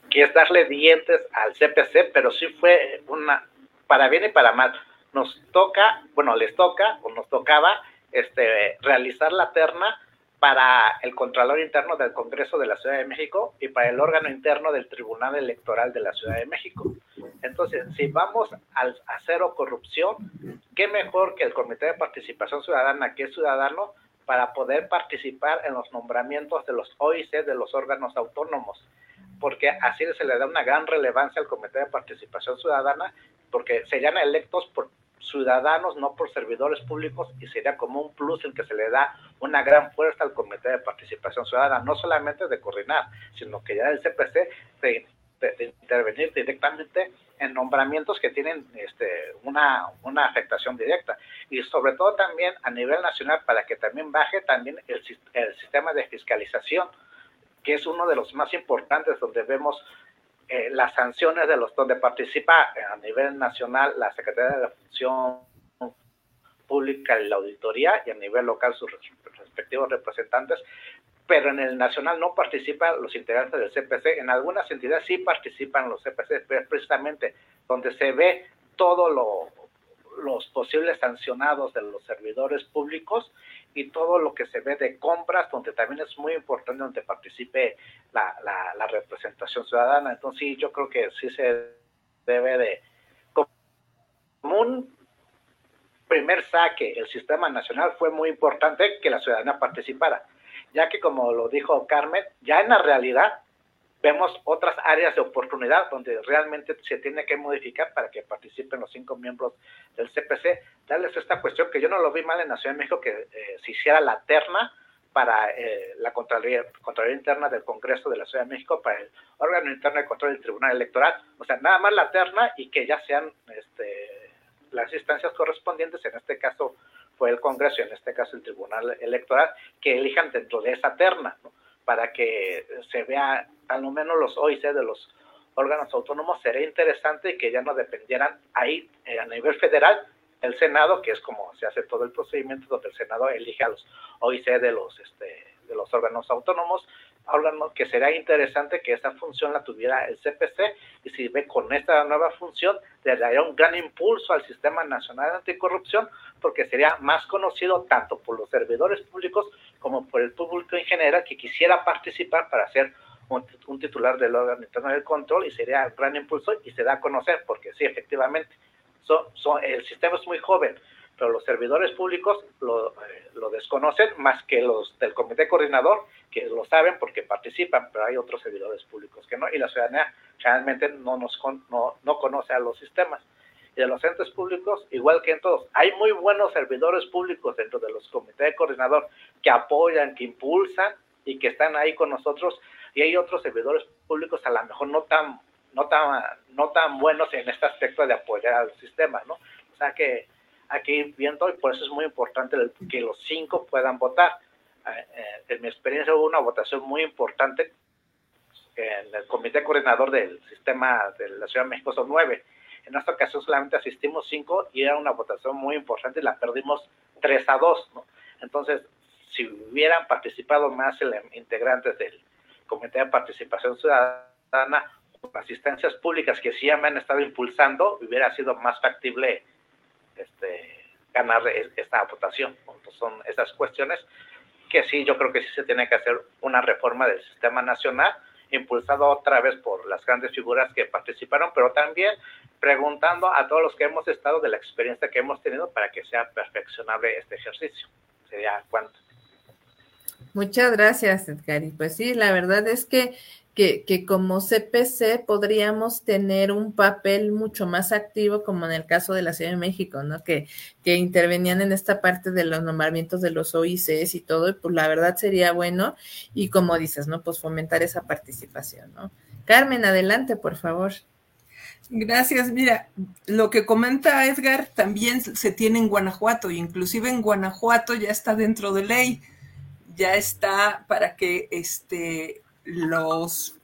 que es darle dientes al CPC, pero sí fue una, para bien y para mal. Nos toca, bueno, les toca o nos tocaba este, realizar la terna para el Contralor Interno del Congreso de la Ciudad de México y para el órgano interno del Tribunal Electoral de la Ciudad de México. Entonces, si vamos al, a cero corrupción, ¿qué mejor que el Comité de Participación Ciudadana, que es ciudadano, para poder participar en los nombramientos de los OIC, de los órganos autónomos? Porque así se le da una gran relevancia al Comité de Participación Ciudadana, porque serían electos por ciudadanos, no por servidores públicos, y sería como un plus en que se le da una gran fuerza al Comité de Participación Ciudadana, no solamente de coordinar, sino que ya el CPC de, intervenir directamente en nombramientos que tienen este, una, una afectación directa. Y sobre todo también a nivel nacional, para que también baje también el, el sistema de fiscalización, que es uno de los más importantes donde vemos eh, las sanciones de los donde participa a nivel nacional la Secretaría de la Función Pública y la Auditoría y a nivel local sus respectivos representantes, pero en el nacional no participan los integrantes del CPC. En algunas entidades sí participan los CPC, pero precisamente donde se ve todo lo, los posibles sancionados de los servidores públicos y todo lo que se ve de compras, donde también es muy importante donde participe la, la, representación ciudadana. Entonces, sí, yo creo que sí se debe de, como un primer saque, el sistema nacional fue muy importante que la ciudadanía participara, ya que como lo dijo Carmen, ya en la realidad vemos otras áreas de oportunidad donde realmente se tiene que modificar para que participen los cinco miembros del CPC. Darles esta cuestión que yo no lo vi mal en la Ciudad de México, que eh, se hiciera la terna para eh, la Contraloría, Contraloría, Interna del Congreso de la Ciudad de México, para el órgano interno de control del Tribunal Electoral. O sea, nada más la terna y que ya sean este, las instancias correspondientes, en este caso fue el Congreso y en este caso el Tribunal Electoral, que elijan dentro de esa terna. para que se vea al menos los OIC de los órganos autónomos, sería interesante que ya no dependieran ahí eh, a nivel federal el Senado, que es como se hace todo el procedimiento donde el Senado elige a los OIC de los, este, de los órganos autónomos, que sería interesante que esa función la tuviera el CPC y si ve con esta nueva función le daría un gran impulso al Sistema Nacional de Anticorrupción porque sería más conocido tanto por los servidores públicos como por el público en general que quisiera participar para ser un, titular del órgano interno del control y sería un gran impulso y se da a conocer porque sí, efectivamente, son, el sistema es muy joven, pero los servidores públicos lo, eh, lo, desconocen más que los del comité coordinador, que lo saben porque participan, pero hay otros servidores públicos que no, y la ciudadanía realmente no, nos no, no conoce a los sistemas. Y de los entes públicos, igual que en todos, hay muy buenos servidores públicos dentro de los comités de coordinador que apoyan, que impulsan y que están ahí con nosotros, y hay otros servidores públicos a lo mejor no tan no tan no tan buenos en este aspecto de apoyar al sistema, ¿no? O sea que aquí viendo y por eso es muy importante que los cinco puedan votar. Eh, eh, en mi experiencia hubo una votación muy importante en el comité coordinador del sistema de la Ciudad de México son nueve en esta ocasión solamente asistimos cinco y era una votación muy importante y la perdimos tres a dos, ¿no? Entonces, si hubieran participado más integrantes del Comité de Participación Ciudadana, asistencias públicas que sí me han estado impulsando, hubiera sido más factible este, ganar esta votación. Entonces, son esas cuestiones que sí, yo creo que sí se tiene que hacer una reforma del sistema nacional impulsado otra vez por las grandes figuras que participaron, pero también preguntando a todos los que hemos estado de la experiencia que hemos tenido para que sea perfeccionable este ejercicio. Sería cuánto. Muchas gracias, Edgar. Pues sí, la verdad es que que, como CPC podríamos tener un papel mucho más activo, como en el caso de la Ciudad de México, ¿no? Que, que intervenían en esta parte de los nombramientos de los OICs y todo, y pues la verdad sería bueno, y como dices, ¿no? Pues fomentar esa participación, ¿no? Carmen, adelante, por favor. Gracias. Mira, lo que comenta Edgar también se tiene en Guanajuato, inclusive en Guanajuato ya está dentro de ley, ya está para que este, los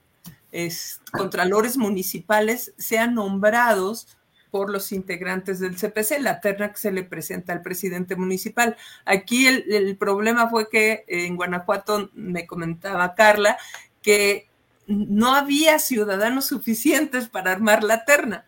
contralores municipales sean nombrados por los integrantes del CPC, la terna que se le presenta al presidente municipal. Aquí el, el problema fue que en Guanajuato, me comentaba Carla, que no había ciudadanos suficientes para armar la terna.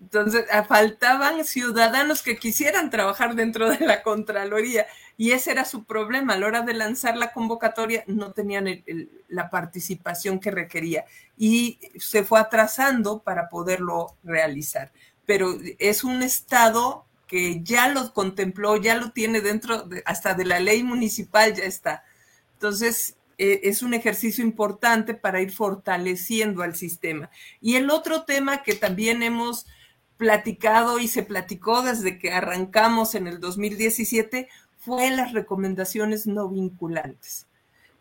Entonces, ah, faltaban ciudadanos que quisieran trabajar dentro de la Contraloría y ese era su problema. A la hora de lanzar la convocatoria no tenían la participación que requería y se fue atrasando para poderlo realizar. Pero es un estado que ya lo contempló, ya lo tiene dentro, hasta de la ley municipal ya está. Entonces, eh, es un ejercicio importante para ir fortaleciendo al sistema. Y el otro tema que también hemos platicado y se platicó desde que arrancamos en el 2017 fue las recomendaciones no vinculantes,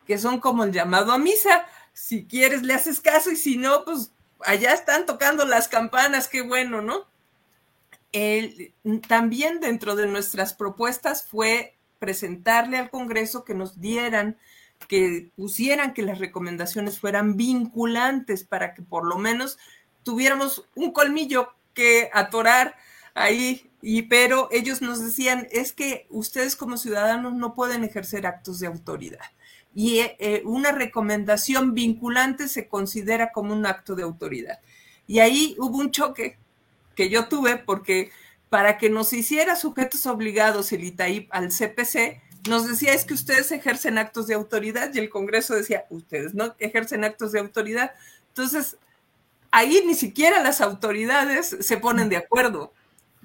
que son como el llamado a misa. Si quieres, le haces caso y si no, pues allá están tocando las campanas, qué bueno, ¿no? también dentro de nuestras propuestas fue presentarle al Congreso que nos dieran que pusieran que las recomendaciones fueran vinculantes para que por lo menos tuviéramos un colmillo que atorar ahí, y pero ellos nos decían, es que ustedes como ciudadanos no pueden ejercer actos de autoridad. Y eh, eh, una recomendación vinculante se considera como un acto de autoridad. Y ahí hubo un choque que yo tuve porque para que nos hiciera sujetos obligados el ITAIP al CPC, nos decía es que ustedes ejercen actos de autoridad y el Congreso decía, ustedes no ejercen actos de autoridad. Entonces, ahí ni siquiera las autoridades se ponen de acuerdo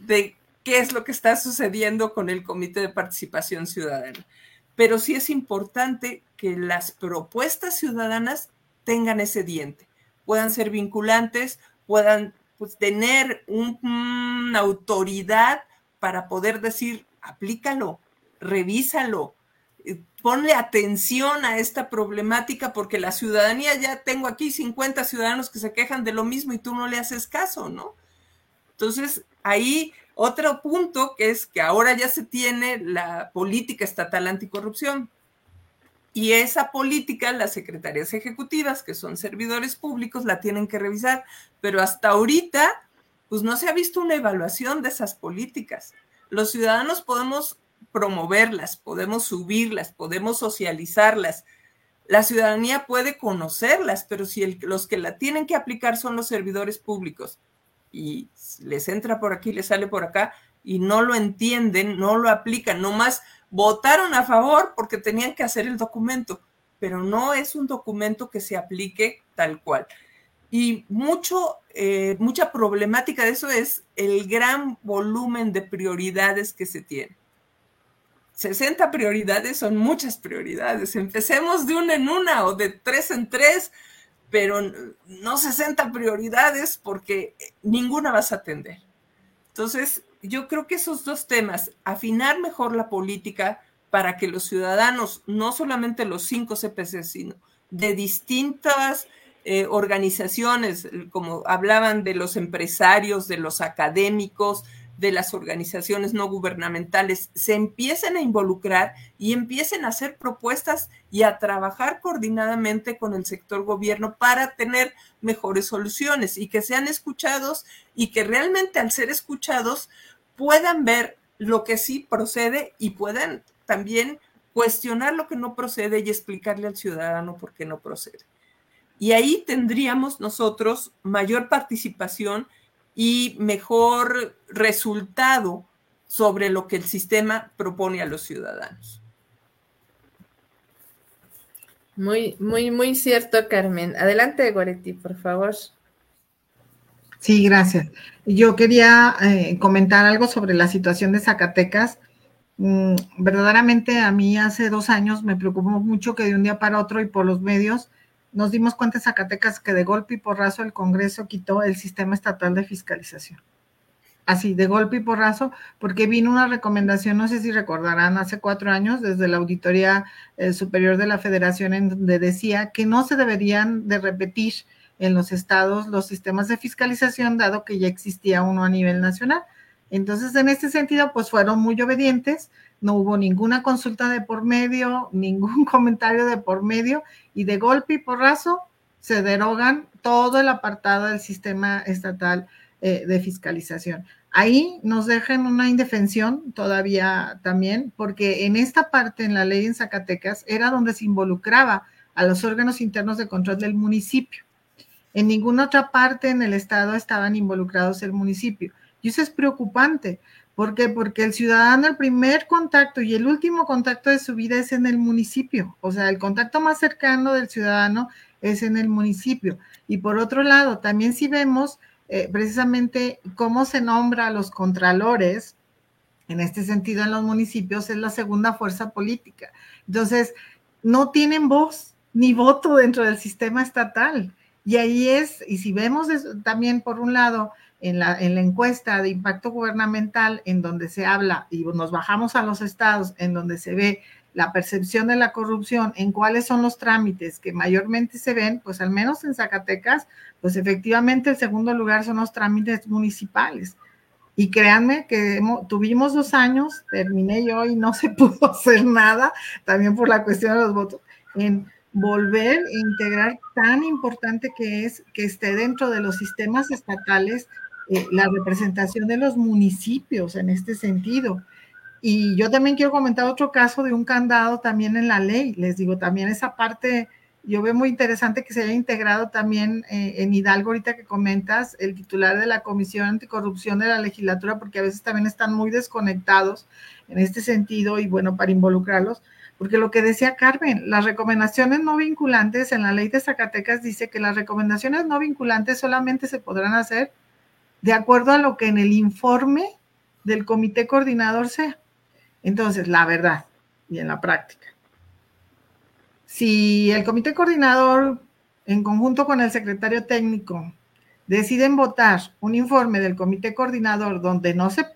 de qué es lo que está sucediendo con el Comité de Participación Ciudadana. Pero sí es importante que las propuestas ciudadanas tengan ese diente, puedan ser vinculantes, puedan pues, tener una autoridad para poder decir, aplícalo, revísalo, eh, ponle atención a esta problemática porque la ciudadanía, ya tengo aquí 50 ciudadanos que se quejan de lo mismo y tú no le haces caso, ¿no? Entonces, ahí otro punto que es que ahora ya se tiene la política estatal anticorrupción. Y esa política, las secretarías ejecutivas, que son servidores públicos, la tienen que revisar. Pero hasta ahorita, pues no se ha visto una evaluación de esas políticas. Los ciudadanos podemos promoverlas, podemos subirlas, podemos socializarlas. La ciudadanía puede conocerlas, pero si los que la tienen que aplicar son los servidores públicos y les entra por aquí, les sale por acá y no lo entienden, no lo aplican, nomás votaron a favor porque tenían que hacer el documento, pero no es un documento que se aplique tal cual. Y mucho, eh, mucha problemática de eso es el gran volumen de prioridades que se tiene. 60 prioridades son muchas prioridades. Empecemos de una en una o de tres en tres, pero no 60 prioridades porque ninguna vas a atender. Entonces, yo creo que esos dos temas, afinar mejor la política para que los ciudadanos, no solamente los cinco CPC, sino de distintas eh, organizaciones, como hablaban de los empresarios, de los académicos, de las organizaciones no gubernamentales se empiecen a involucrar y empiecen a hacer propuestas y a trabajar coordinadamente con el sector gobierno para tener mejores soluciones y que sean escuchados y que realmente al ser escuchados puedan ver lo que sí procede y puedan también cuestionar lo que no procede y explicarle al ciudadano por qué no procede. Y ahí tendríamos nosotros mayor participación y mejor resultado sobre lo que el sistema propone a los ciudadanos. Muy, muy, muy cierto, Carmen. Adelante, Goretti, por favor. Sí, gracias. Yo quería eh, comentar algo sobre la situación de Zacatecas. Mm, verdaderamente a mí hace dos años me preocupó mucho que de un día para otro y por los medios nos dimos cuenta en Zacatecas que de golpe y porrazo el Congreso quitó el sistema estatal de fiscalización. Así, de golpe y porrazo, porque vino una recomendación, no sé si recordarán, hace cuatro años, desde la Auditoría eh, Superior de la Federación, en donde decía que no se deberían de repetir en los estados los sistemas de fiscalización, dado que ya existía uno a nivel nacional. Entonces, en este sentido, pues fueron muy obedientes, no hubo ninguna consulta de por medio, ningún comentario de por medio, y de golpe y porrazo se derogan todo el apartado del sistema estatal eh, de fiscalización. Ahí nos dejan una indefensión todavía también, porque en esta parte, en la ley en Zacatecas, era donde se involucraba a los órganos internos de control del municipio. En ninguna otra parte en el estado estaban involucrados el municipio. Y eso es preocupante. ¿Por qué? Porque el ciudadano, el primer contacto y el último contacto de su vida es en el municipio. O sea, el contacto más cercano del ciudadano es en el municipio. Y por otro lado, también si vemos eh, precisamente cómo se nombra a los contralores, en este sentido en los municipios, es la segunda fuerza política. Entonces, no tienen voz ni voto dentro del sistema estatal. Y ahí es, y si vemos también por un lado en la, en la encuesta de impacto gubernamental, en donde se habla, y nos bajamos a los estados, en donde se ve la percepción de la corrupción, en cuáles son los trámites que mayormente se ven, pues al menos en Zacatecas, pues efectivamente el segundo lugar son los trámites municipales. Y créanme que tuvimos dos años, terminé yo y no se pudo hacer nada, también por la cuestión de los votos, en volver a integrar tan importante que es que esté dentro de los sistemas estatales eh, la representación de los municipios en este sentido. Y yo también quiero comentar otro caso de un candado también en la ley. Les digo, también esa parte, yo veo muy interesante que se haya integrado también eh, en Hidalgo, ahorita que comentas, el titular de la Comisión Anticorrupción de la legislatura, porque a veces también están muy desconectados en este sentido y bueno, para involucrarlos. Porque lo que decía Carmen, las recomendaciones no vinculantes en la ley de Zacatecas dice que las recomendaciones no vinculantes solamente se podrán hacer de acuerdo a lo que en el informe del comité coordinador sea. Entonces, la verdad y en la práctica. Si el comité coordinador, en conjunto con el secretario técnico, deciden votar un informe del comité coordinador donde no se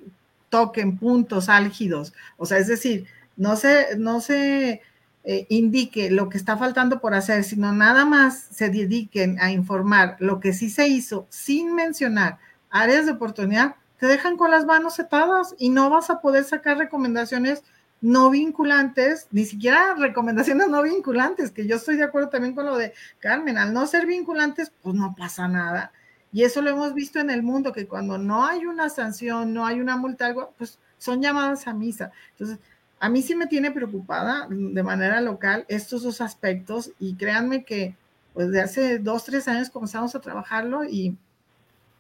toquen puntos álgidos, o sea, es decir, no se, no se eh, indique lo que está faltando por hacer, sino nada más se dediquen a informar lo que sí se hizo sin mencionar áreas de oportunidad, te dejan con las manos setadas y no vas a poder sacar recomendaciones no vinculantes, ni siquiera recomendaciones no vinculantes, que yo estoy de acuerdo también con lo de Carmen, al no ser vinculantes, pues no pasa nada. Y eso lo hemos visto en el mundo, que cuando no hay una sanción, no hay una multa, algo, pues son llamadas a misa. Entonces, a mí sí me tiene preocupada de manera local estos dos aspectos y créanme que pues de hace dos, tres años comenzamos a trabajarlo y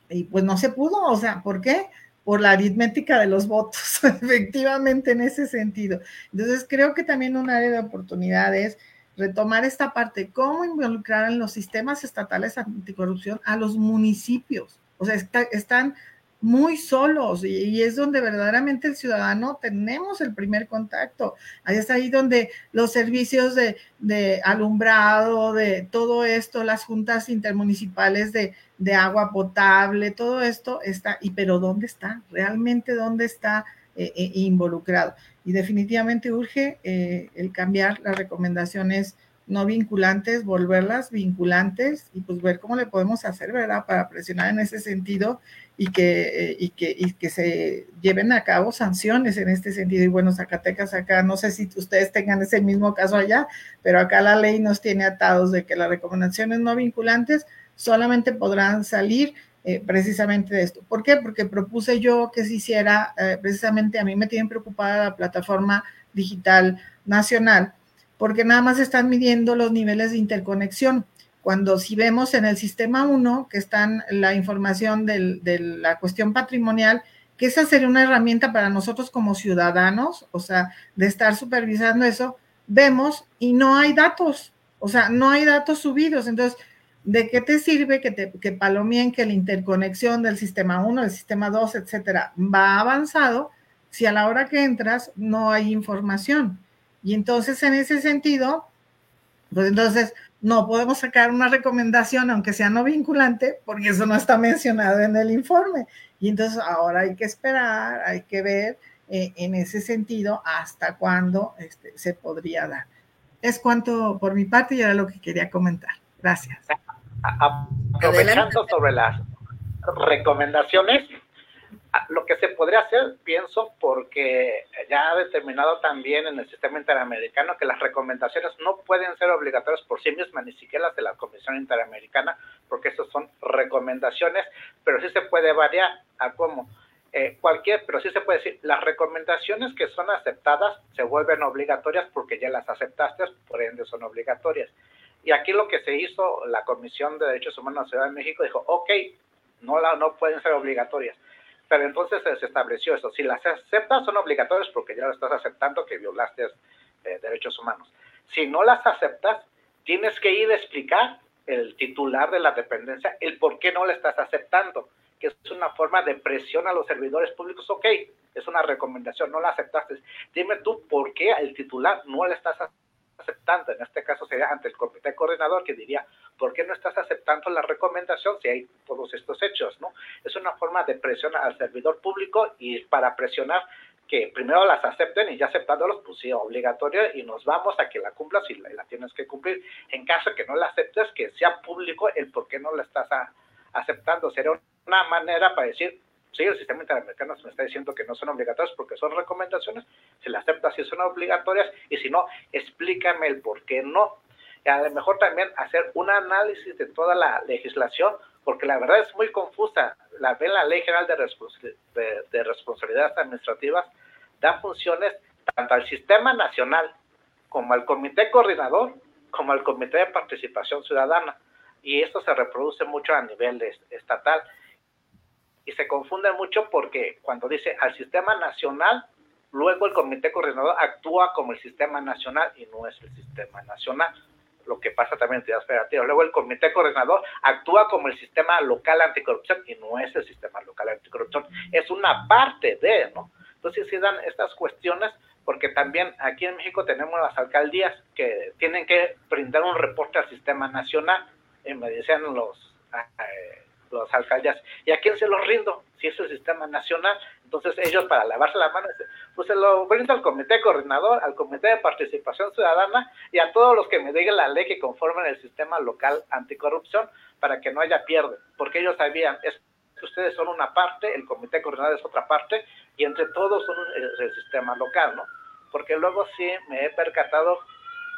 y pues no se pudo, o sea, ¿por qué? Por la aritmética de los votos, efectivamente en ese sentido. Entonces creo que también un área de oportunidad es retomar esta parte, cómo involucrar en los sistemas estatales anticorrupción a los municipios. O sea, están muy solos y, es donde verdaderamente el ciudadano tenemos el primer contacto. Ahí es ahí donde los servicios de alumbrado, de todo esto, las juntas intermunicipales de, de, agua potable, todo esto está, y pero ¿dónde está? ¿Realmente dónde está eh, eh, involucrado? Y definitivamente urge eh, el cambiar las recomendaciones no vinculantes, volverlas vinculantes y pues ver cómo le podemos hacer, ¿verdad? Para presionar en ese sentido y que, y que, y que se lleven a cabo sanciones en este sentido. Y bueno, Zacatecas acá, no sé si ustedes tengan ese mismo caso allá, pero acá la ley nos tiene atados de que las recomendaciones no vinculantes solamente podrán salir eh, precisamente de esto. ¿Por qué? Porque propuse yo que se hiciera, eh, precisamente a mí me tiene preocupada la plataforma digital nacional, porque nada más están midiendo los niveles de interconexión cuando si vemos en el sistema 1 que están la información de la cuestión patrimonial, que esa sería una herramienta para nosotros como ciudadanos, o sea, de estar supervisando eso, vemos y no hay datos, o sea, no hay datos subidos. Entonces, ¿de qué te sirve que, te, que palomien que la interconexión del sistema 1, del sistema 2, etcétera, va avanzado si a la hora que entras no hay información? Y entonces, en ese sentido, pues entonces no podemos sacar una recomendación, aunque sea no vinculante, porque eso no está mencionado en el informe. Y entonces ahora hay que esperar, hay que ver eh, en ese sentido hasta cuándo este, se podría dar. Es cuanto por mi parte y era lo que quería comentar. Gracias. Aprovechando sobre las recomendaciones, lo que se podría hacer, pienso, porque ya ha determinado también en el sistema interamericano que las recomendaciones no pueden ser obligatorias por sí mismas, ni siquiera las de la Comisión Interamericana, porque esas son recomendaciones, pero sí se puede variar a cómo. Eh, cualquier, pero sí se puede decir, las recomendaciones que son aceptadas se vuelven obligatorias porque ya las aceptaste, por ende son obligatorias. Y aquí lo que se hizo, la Comisión de Derechos Humanos de la Ciudad de México dijo, ok, no, la, no pueden ser obligatorias pero entonces se estableció eso. Si las aceptas, son obligatorias porque ya lo estás aceptando que violaste eh, derechos humanos. Si no las aceptas, tienes que ir a explicar el titular de la dependencia el por qué no la estás aceptando, que es una forma de presión a los servidores públicos. Ok, es una recomendación, no la aceptaste. Dime tú por qué el titular no la estás aceptando aceptando, en este caso sería ante el comité coordinador que diría, ¿por qué no estás aceptando la recomendación si hay todos estos hechos? ¿no? Es una forma de presión al servidor público y para presionar que primero las acepten y ya aceptándolos, pues sí, obligatorio y nos vamos a que la cumplas y la, tienes que cumplir. En caso que no la aceptes, que sea público el por qué no la estás aceptando. Sería una manera para decir, sí, el sistema interamericano me está diciendo que no son obligatorias porque son recomendaciones, si las aceptas si son obligatorias y si no, explícame el por qué no. Y a lo mejor también hacer un análisis de toda la legislación, porque la verdad es muy confusa. La, Ley General de, de Responsabilidades Administrativas da funciones tanto al Sistema Nacional como al Comité Coordinador, como al Comité de Participación Ciudadana. Y esto se reproduce mucho a nivel estatal y se confunde mucho porque cuando dice al sistema nacional, luego el comité coordinador actúa como el sistema nacional y no es el sistema nacional. Lo que pasa también en entidades federativas. Luego el comité coordinador actúa como el sistema local anticorrupción y no es el sistema local anticorrupción, es una parte de, ¿no? Entonces se dan estas cuestiones porque también aquí en México tenemos las alcaldías que tienen que brindar un reporte al sistema nacional, y me decían los eh, las alcaldías. ¿Y a quién se los rindo? Si es el sistema nacional. Entonces ellos para lavarse la mano, pues se lo brindo al comité coordinador, al comité de participación ciudadana y a todos los que me digan la ley que conforman el sistema local anticorrupción para que no haya pierde. Porque ellos sabían, es ustedes son una parte, el comité coordinador es otra parte y entre todos son el, el sistema local, ¿no? Porque luego sí me he percatado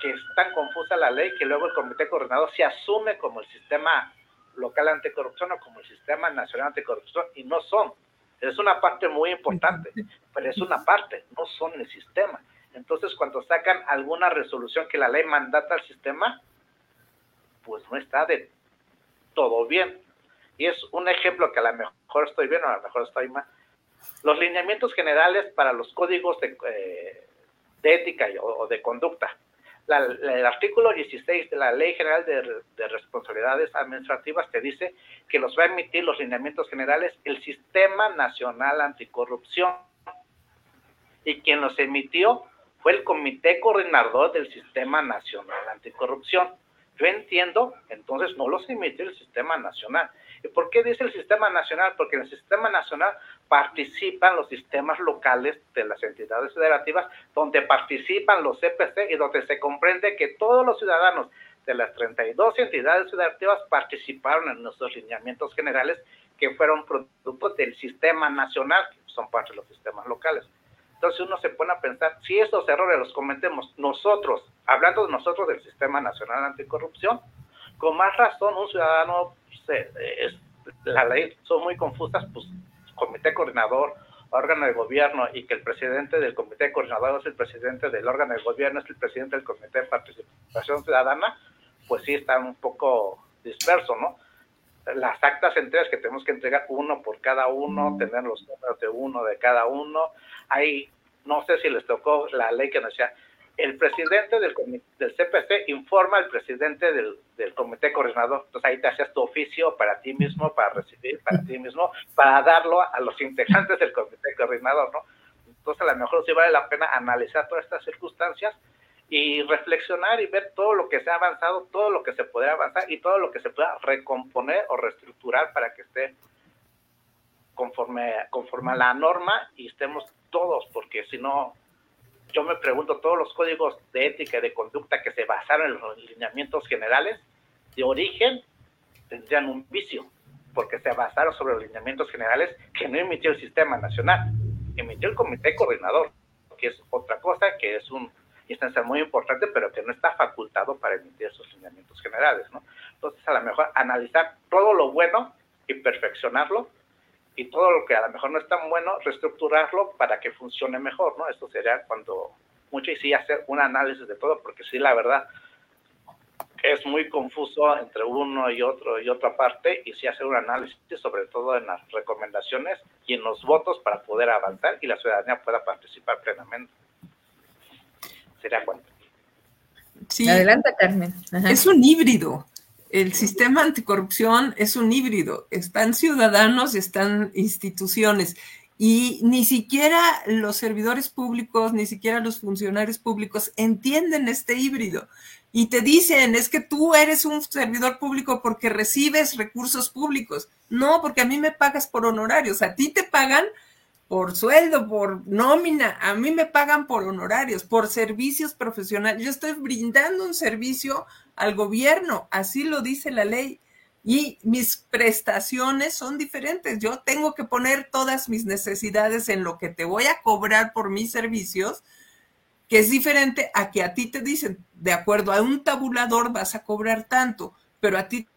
que es tan confusa la ley que luego el comité coordinador se asume como el sistema local anticorrupción o como el Sistema Nacional Anticorrupción, y no son. Es una parte muy importante, pero es una parte, no son el sistema. Entonces, cuando sacan alguna resolución que la ley mandata al sistema, pues no está de todo bien. Y es un ejemplo que a lo mejor estoy bien o a lo mejor estoy mal. Los lineamientos generales para los códigos de, eh, ética o de conducta el artículo 16 de la Ley General de, Responsabilidades Administrativas te dice que los va a emitir los lineamientos generales el Sistema Nacional Anticorrupción. Y quien los emitió fue el Comité Coordinador del Sistema Nacional Anticorrupción. Yo entiendo, entonces no los emitió el Sistema Nacional. ¿Y por qué dice el Sistema Nacional? Porque en el Sistema Nacional participan los sistemas locales de las entidades federativas, donde participan los CPC y donde se comprende que todos los ciudadanos de las 32 entidades federativas participaron en nuestros lineamientos generales que fueron productos del sistema nacional, que son parte de los sistemas locales. Entonces uno se pone a pensar, si estos errores los cometemos nosotros, hablando de nosotros del Sistema Nacional Anticorrupción, con más razón un ciudadano, pues, es, la ley son muy confusas, pues comité coordinador, órgano de gobierno y que el presidente del comité coordinador es el presidente del órgano de gobierno, es el presidente del comité de participación ciudadana, pues sí están un poco dispersos, ¿no? Las actas enteras que tenemos que entregar uno por cada uno, tener los números de uno de cada uno. Hay, no sé si les tocó la ley que nos decía, el presidente del, del CPC informa al presidente del, del, comité coordinador. Entonces ahí te haces tu oficio para ti mismo, para recibir para ti mismo, para darlo a los integrantes del comité coordinador, ¿no? Entonces a lo mejor sí vale la pena analizar todas estas circunstancias y reflexionar y ver todo lo que se ha avanzado, todo lo que se puede avanzar y todo lo que se pueda recomponer o reestructurar para que esté conforme, conforme a la norma y estemos todos, porque si no, yo me pregunto, todos los códigos de ética y de conducta que se basaron en los lineamientos generales, de origen, tendrían un vicio, porque se basaron sobre los lineamientos generales que no emitió el sistema nacional, emitió el comité coordinador, que es otra cosa, que es un instancia muy importante, pero que no está facultado para emitir esos lineamientos generales, ¿no? Entonces, a lo mejor analizar todo lo bueno y perfeccionarlo, y todo lo que a lo mejor no es tan bueno, reestructurarlo para que funcione mejor, ¿no? Esto sería cuando mucho y sí hacer un análisis de todo, porque sí, la verdad, es muy confuso entre uno y otro y otra parte, y sí hacer un análisis, sobre todo en las recomendaciones y en los votos para poder avanzar y la ciudadanía pueda participar plenamente. Sería cuánto. Sí. Adelante, Carmen. Es un híbrido el sistema anticorrupción es un híbrido. Están ciudadanos y están instituciones. Y ni siquiera los servidores públicos, ni siquiera los funcionarios públicos entienden este híbrido. Y te dicen, es que tú eres un servidor público porque recibes recursos públicos. No, porque a mí me pagas por honorarios. A ti te pagan por sueldo, por nómina, a mí me pagan por honorarios, por servicios profesionales. Yo estoy brindando un servicio al gobierno, así lo dice la ley. Y mis prestaciones son diferentes. Yo tengo que poner todas mis necesidades en lo que te voy a cobrar por mis servicios, que es diferente a que a ti te dicen, de acuerdo a un tabulador vas a cobrar tanto, pero a ti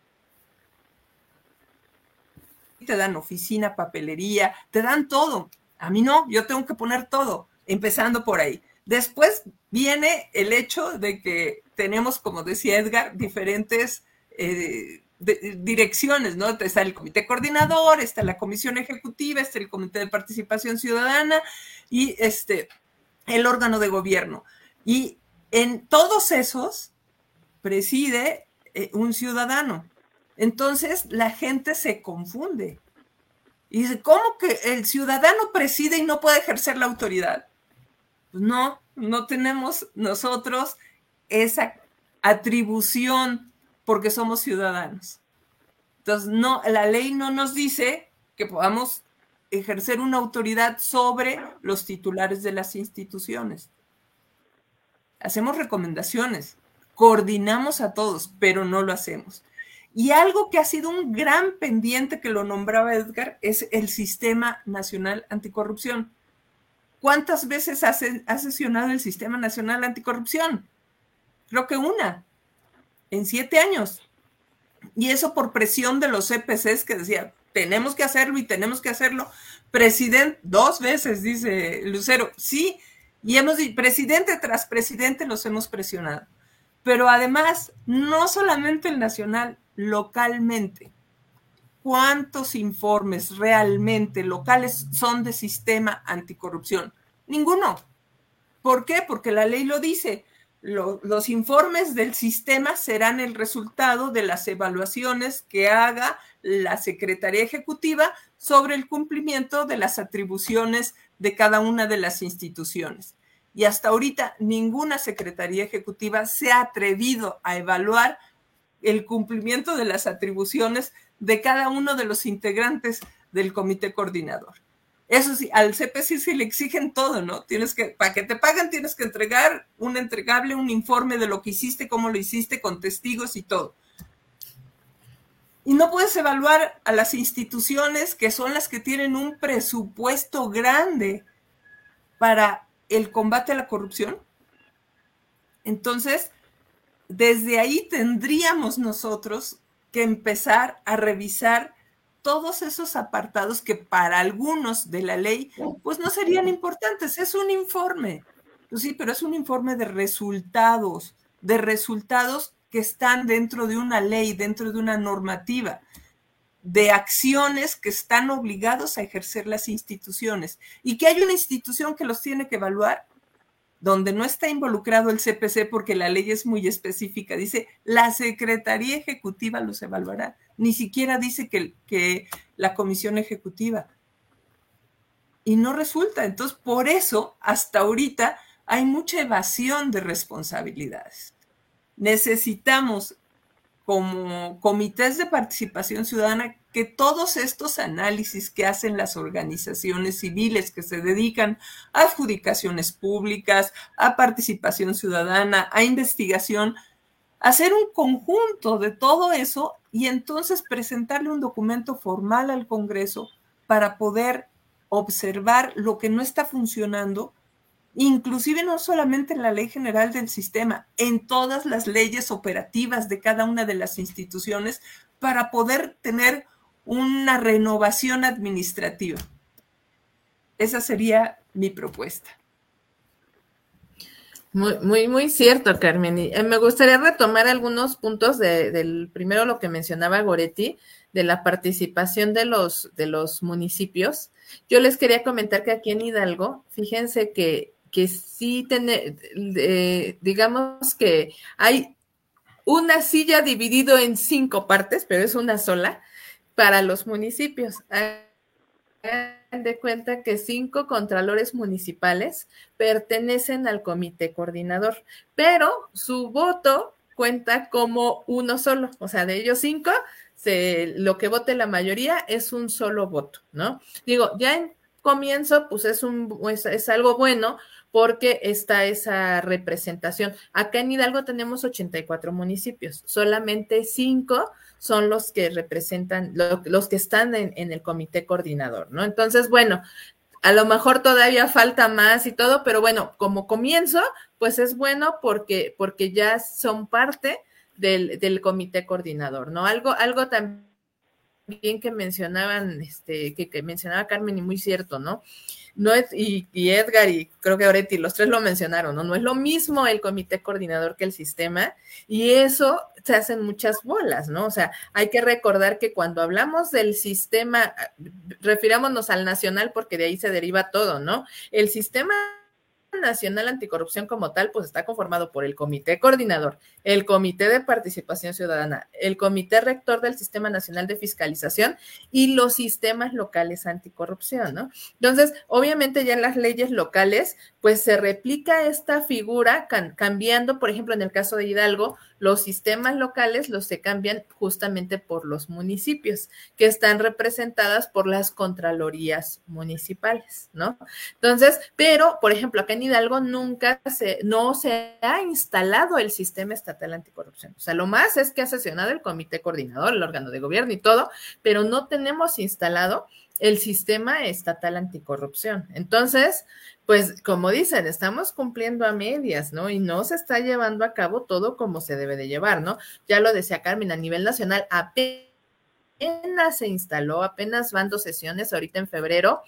te dan oficina, papelería, te dan todo. A mí no, yo tengo que poner todo, empezando por ahí. Después viene el hecho de que tenemos, como decía Edgar, diferentes eh, direcciones, ¿no? Está el comité coordinador, está la comisión ejecutiva, está el comité de participación ciudadana y este, el órgano de gobierno. Y en todos esos preside eh, un ciudadano. Entonces la gente se confunde. Y dice, ¿cómo que el ciudadano preside y no puede ejercer la autoridad? Pues no, no tenemos nosotros esa atribución porque somos ciudadanos. Entonces, no, la ley no nos dice que podamos ejercer una autoridad sobre los titulares de las instituciones. Hacemos recomendaciones, coordinamos a todos, pero no lo hacemos. Y algo que ha sido un gran pendiente que lo nombraba Edgar es el Sistema Nacional Anticorrupción. ¿Cuántas veces ha, sesionado el Sistema Nacional Anticorrupción? Creo que una, en siete años. Y eso por presión de los CPCs que decían, tenemos que hacerlo y tenemos que hacerlo. Presidente, dos veces, dice Lucero, sí, y hemos dicho, presidente tras presidente los hemos presionado. Pero además, no solamente el nacional, localmente. ¿Cuántos informes realmente locales son de sistema anticorrupción? Ninguno. ¿Por qué? Porque la ley lo dice. los informes del sistema serán el resultado de las evaluaciones que haga la Secretaría Ejecutiva sobre el cumplimiento de las atribuciones de cada una de las instituciones. Y hasta ahorita ninguna Secretaría Ejecutiva se ha atrevido a evaluar el cumplimiento de las atribuciones de cada uno de los integrantes del comité coordinador. Eso sí, al CPC sí le exigen todo, ¿no? Tienes que, para que te paguen, tienes que entregar un entregable, un informe de lo que hiciste, cómo lo hiciste, con testigos y todo. Y no puedes evaluar a las instituciones que son las que tienen un presupuesto grande para el combate a la corrupción. Entonces, desde ahí tendríamos nosotros que empezar a revisar todos esos apartados que para algunos de la ley pues no serían importantes. Es un informe, pues sí, pero es un informe de resultados, de resultados que están dentro de una ley, dentro de una normativa, de acciones que están obligados a ejercer las instituciones y que hay una institución que los tiene que evaluar donde no está involucrado el CPC porque la ley es muy específica. Dice, la Secretaría Ejecutiva los evaluará. Ni siquiera dice que, que la Comisión Ejecutiva. Y no resulta. Entonces, por eso, hasta ahorita hay mucha evasión de responsabilidades. Necesitamos como comités de participación ciudadana que todos estos análisis que hacen las organizaciones civiles que se dedican a adjudicaciones públicas, a participación ciudadana, a investigación, hacer un conjunto de todo eso y entonces presentarle un documento formal al Congreso para poder observar lo que no está funcionando, inclusive no solamente en la ley general del sistema, en todas las leyes operativas de cada una de las instituciones, para poder tener una renovación administrativa. Esa sería mi propuesta. Muy, muy, muy cierto, Carmen. Y eh, me gustaría retomar algunos puntos de, del primero lo que mencionaba Goretti, de la participación de los, de los municipios. Yo les quería comentar que aquí en Hidalgo, fíjense que, que sí tiene, digamos que hay una silla dividido en cinco partes, pero es una sola, para los municipios. Hagan de cuenta que cinco contralores municipales pertenecen al comité coordinador, pero su voto cuenta como uno solo, o sea, de ellos cinco, lo que vote la mayoría es un solo voto, ¿no? Digo, ya en comienzo, pues es, un, es algo bueno, porque está esa representación. Acá en Hidalgo tenemos 84 municipios, solamente cinco son los que representan, los que están en, el comité coordinador, ¿no? Entonces, bueno, a lo mejor todavía falta más y todo, pero bueno, como comienzo, pues es bueno porque, porque ya son parte del, del comité coordinador, ¿no? Algo, algo también que mencionaban, este, que, mencionaba Carmen y muy cierto, ¿no? no es, y, Edgar y creo que Oretti, los tres lo mencionaron, ¿no? No es lo mismo el comité coordinador que el sistema, y eso se hacen muchas bolas, ¿no? O sea, hay que recordar que cuando hablamos del sistema, refirámonos al nacional porque de ahí se deriva todo, ¿no? El sistema Nacional Anticorrupción como tal, pues está conformado por el Comité Coordinador, el Comité de Participación Ciudadana, el Comité Rector del Sistema Nacional de Fiscalización y los sistemas locales anticorrupción, ¿no? Entonces, obviamente ya en las leyes locales, pues se replica esta figura cambiando, por ejemplo, en el caso de Hidalgo, los sistemas locales los se cambian justamente por los municipios, que están representadas por las contralorías municipales, ¿no? Entonces, pero, por ejemplo, acá en Hidalgo nunca se, no se ha instalado el sistema estatal anticorrupción. O sea, lo más es que ha sesionado el comité coordinador, el órgano de gobierno y todo, pero no tenemos instalado el sistema estatal anticorrupción. Entonces, pues como dicen, estamos cumpliendo a medias, ¿no? Y no se está llevando a cabo todo como se debe de llevar, ¿no? Ya lo decía Carmen, a nivel nacional apenas se instaló, apenas van dos sesiones ahorita en febrero.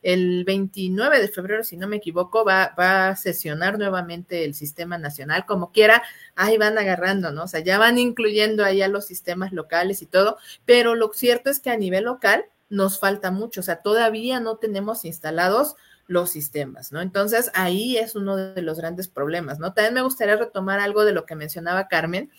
El 29 de febrero, si no me equivoco, va, va a sesionar nuevamente el sistema nacional, como quiera, ahí van agarrando, ¿no? O sea, ya van incluyendo ahí a los sistemas locales y todo, pero lo cierto es que a nivel local, nos falta mucho, o sea, todavía no tenemos instalados los sistemas, ¿no? Entonces, ahí es uno de los grandes problemas, ¿no? También me gustaría retomar algo de lo que mencionaba Carmen,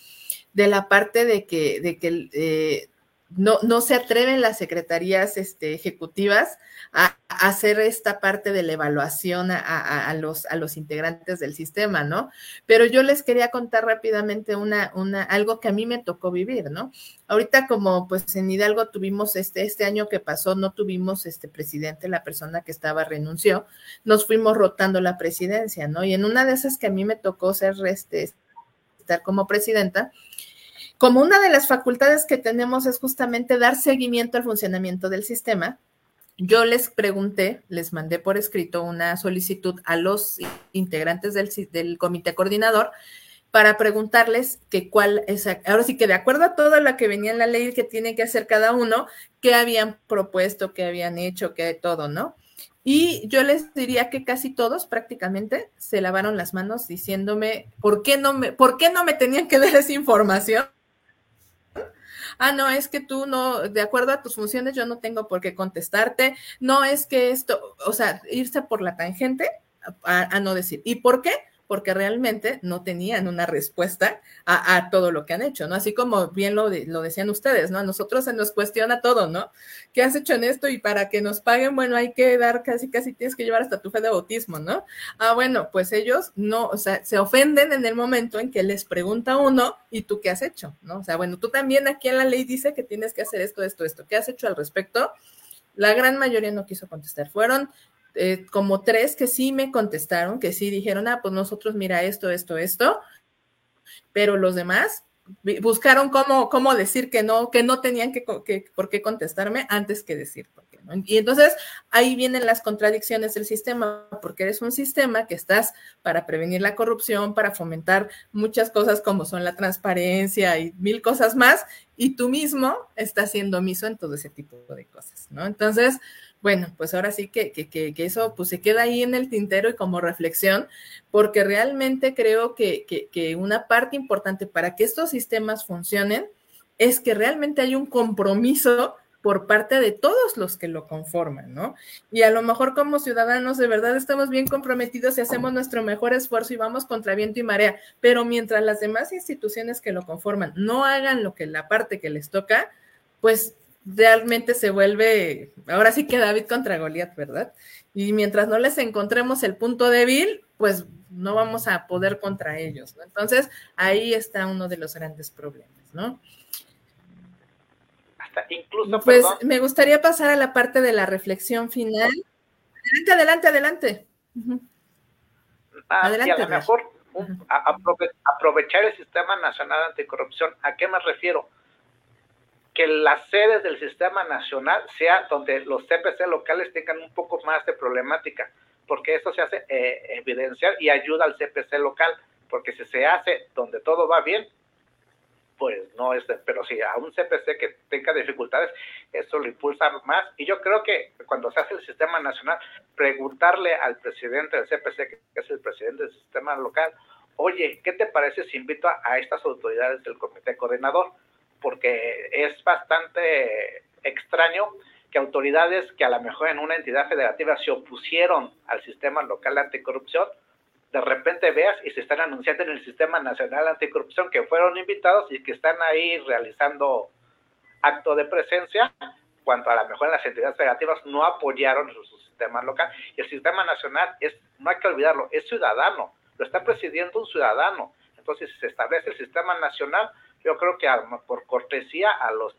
de la parte de que, de que eh, no, no se atreven las secretarías este, ejecutivas a, hacer esta parte de la evaluación a, los, a los integrantes del sistema, ¿no? Pero yo les quería contar rápidamente una, una, algo que a mí me tocó vivir, ¿no? Ahorita como pues en Hidalgo tuvimos este, este año que pasó, no tuvimos este presidente, la persona que estaba renunció, nos fuimos rotando la presidencia, ¿no? Y en una de esas que a mí me tocó ser, este, estar como presidenta, como una de las facultades que tenemos es justamente dar seguimiento al funcionamiento del sistema, yo les pregunté, les mandé por escrito una solicitud a los integrantes del, comité coordinador para preguntarles que cuál es, ahora sí que de acuerdo a todo lo que venía en la ley que tiene que hacer cada uno, qué habían propuesto, qué habían hecho, qué todo, ¿no? Y yo les diría que casi todos prácticamente se lavaron las manos diciéndome, ¿por qué no me, por qué no me tenían que dar esa información? Ah, no, es que tú no, de acuerdo a tus funciones, yo no tengo por qué contestarte, no es que esto, o sea, irse por la tangente a, no decir. ¿Y por qué? Porque realmente no tenían una respuesta a, todo lo que han hecho, ¿no? Así como bien lo, lo decían ustedes, ¿no? A nosotros se nos cuestiona todo, ¿no? ¿Qué has hecho en esto? Y para que nos paguen, bueno, hay que dar casi, casi tienes que llevar hasta tu fe de bautismo, ¿no? Ah, bueno, pues ellos no, o sea, se ofenden en el momento en que les pregunta uno, ¿y tú qué has hecho? ¿No? O sea, bueno, tú también aquí en la ley dice que tienes que hacer esto, esto, esto. ¿Qué has hecho al respecto? La gran mayoría no quiso contestar. Fueron eh, como tres que sí me contestaron, que sí dijeron, ah, pues nosotros mira esto, esto, esto, pero los demás buscaron cómo, cómo decir que no, que no tenían que, por qué contestarme antes que decir por qué. ¿no? Y entonces ahí vienen las contradicciones del sistema, porque eres un sistema que estás para prevenir la corrupción, para fomentar muchas cosas como son la transparencia y mil cosas más, y tú mismo estás siendo omiso en todo ese tipo de cosas, ¿no? Entonces, bueno, pues ahora sí que, que, que, eso pues se queda ahí en el tintero y como reflexión, porque realmente creo que, que una parte importante para que estos sistemas funcionen es que realmente hay un compromiso por parte de todos los que lo conforman, ¿no? Y a lo mejor como ciudadanos de verdad estamos bien comprometidos y hacemos nuestro mejor esfuerzo y vamos contra viento y marea, pero mientras las demás instituciones que lo conforman no hagan lo que la parte que les toca, pues realmente se vuelve, ahora sí que David contra Goliat, ¿verdad? Y mientras no les encontremos el punto débil, pues no vamos a poder contra ellos, ¿no? Entonces, ahí está uno de los grandes problemas, ¿no? Hasta incluso, pues me gustaría pasar a la parte de la reflexión final. Adelante, adelante, adelante. Ah, adelante. a lo mejor aprovechar el Sistema Nacional Anticorrupción, ¿a qué me refiero? Que las sedes del sistema nacional sea donde los CPC locales tengan un poco más de problemática, porque eso se hace eh, evidenciar y ayuda al CPC local, porque si se hace donde todo va bien, pues no es, pero si a un CPC que tenga dificultades, eso lo impulsa más. Y yo creo que cuando se hace el sistema nacional, preguntarle al presidente del CPC, que es el presidente del sistema local, oye, ¿qué te parece si invito a estas autoridades del comité coordinador? Porque es bastante extraño que autoridades que a lo mejor en una entidad federativa se opusieron al sistema local anticorrupción, de repente veas y se están anunciando en el sistema nacional anticorrupción que fueron invitados y que están ahí realizando acto de presencia, cuando a lo mejor en las entidades federativas no apoyaron su, sistema local. Y el sistema nacional es, no hay que olvidarlo, es ciudadano, lo está presidiendo un ciudadano. Entonces, si se establece el sistema nacional, yo creo que por cortesía a los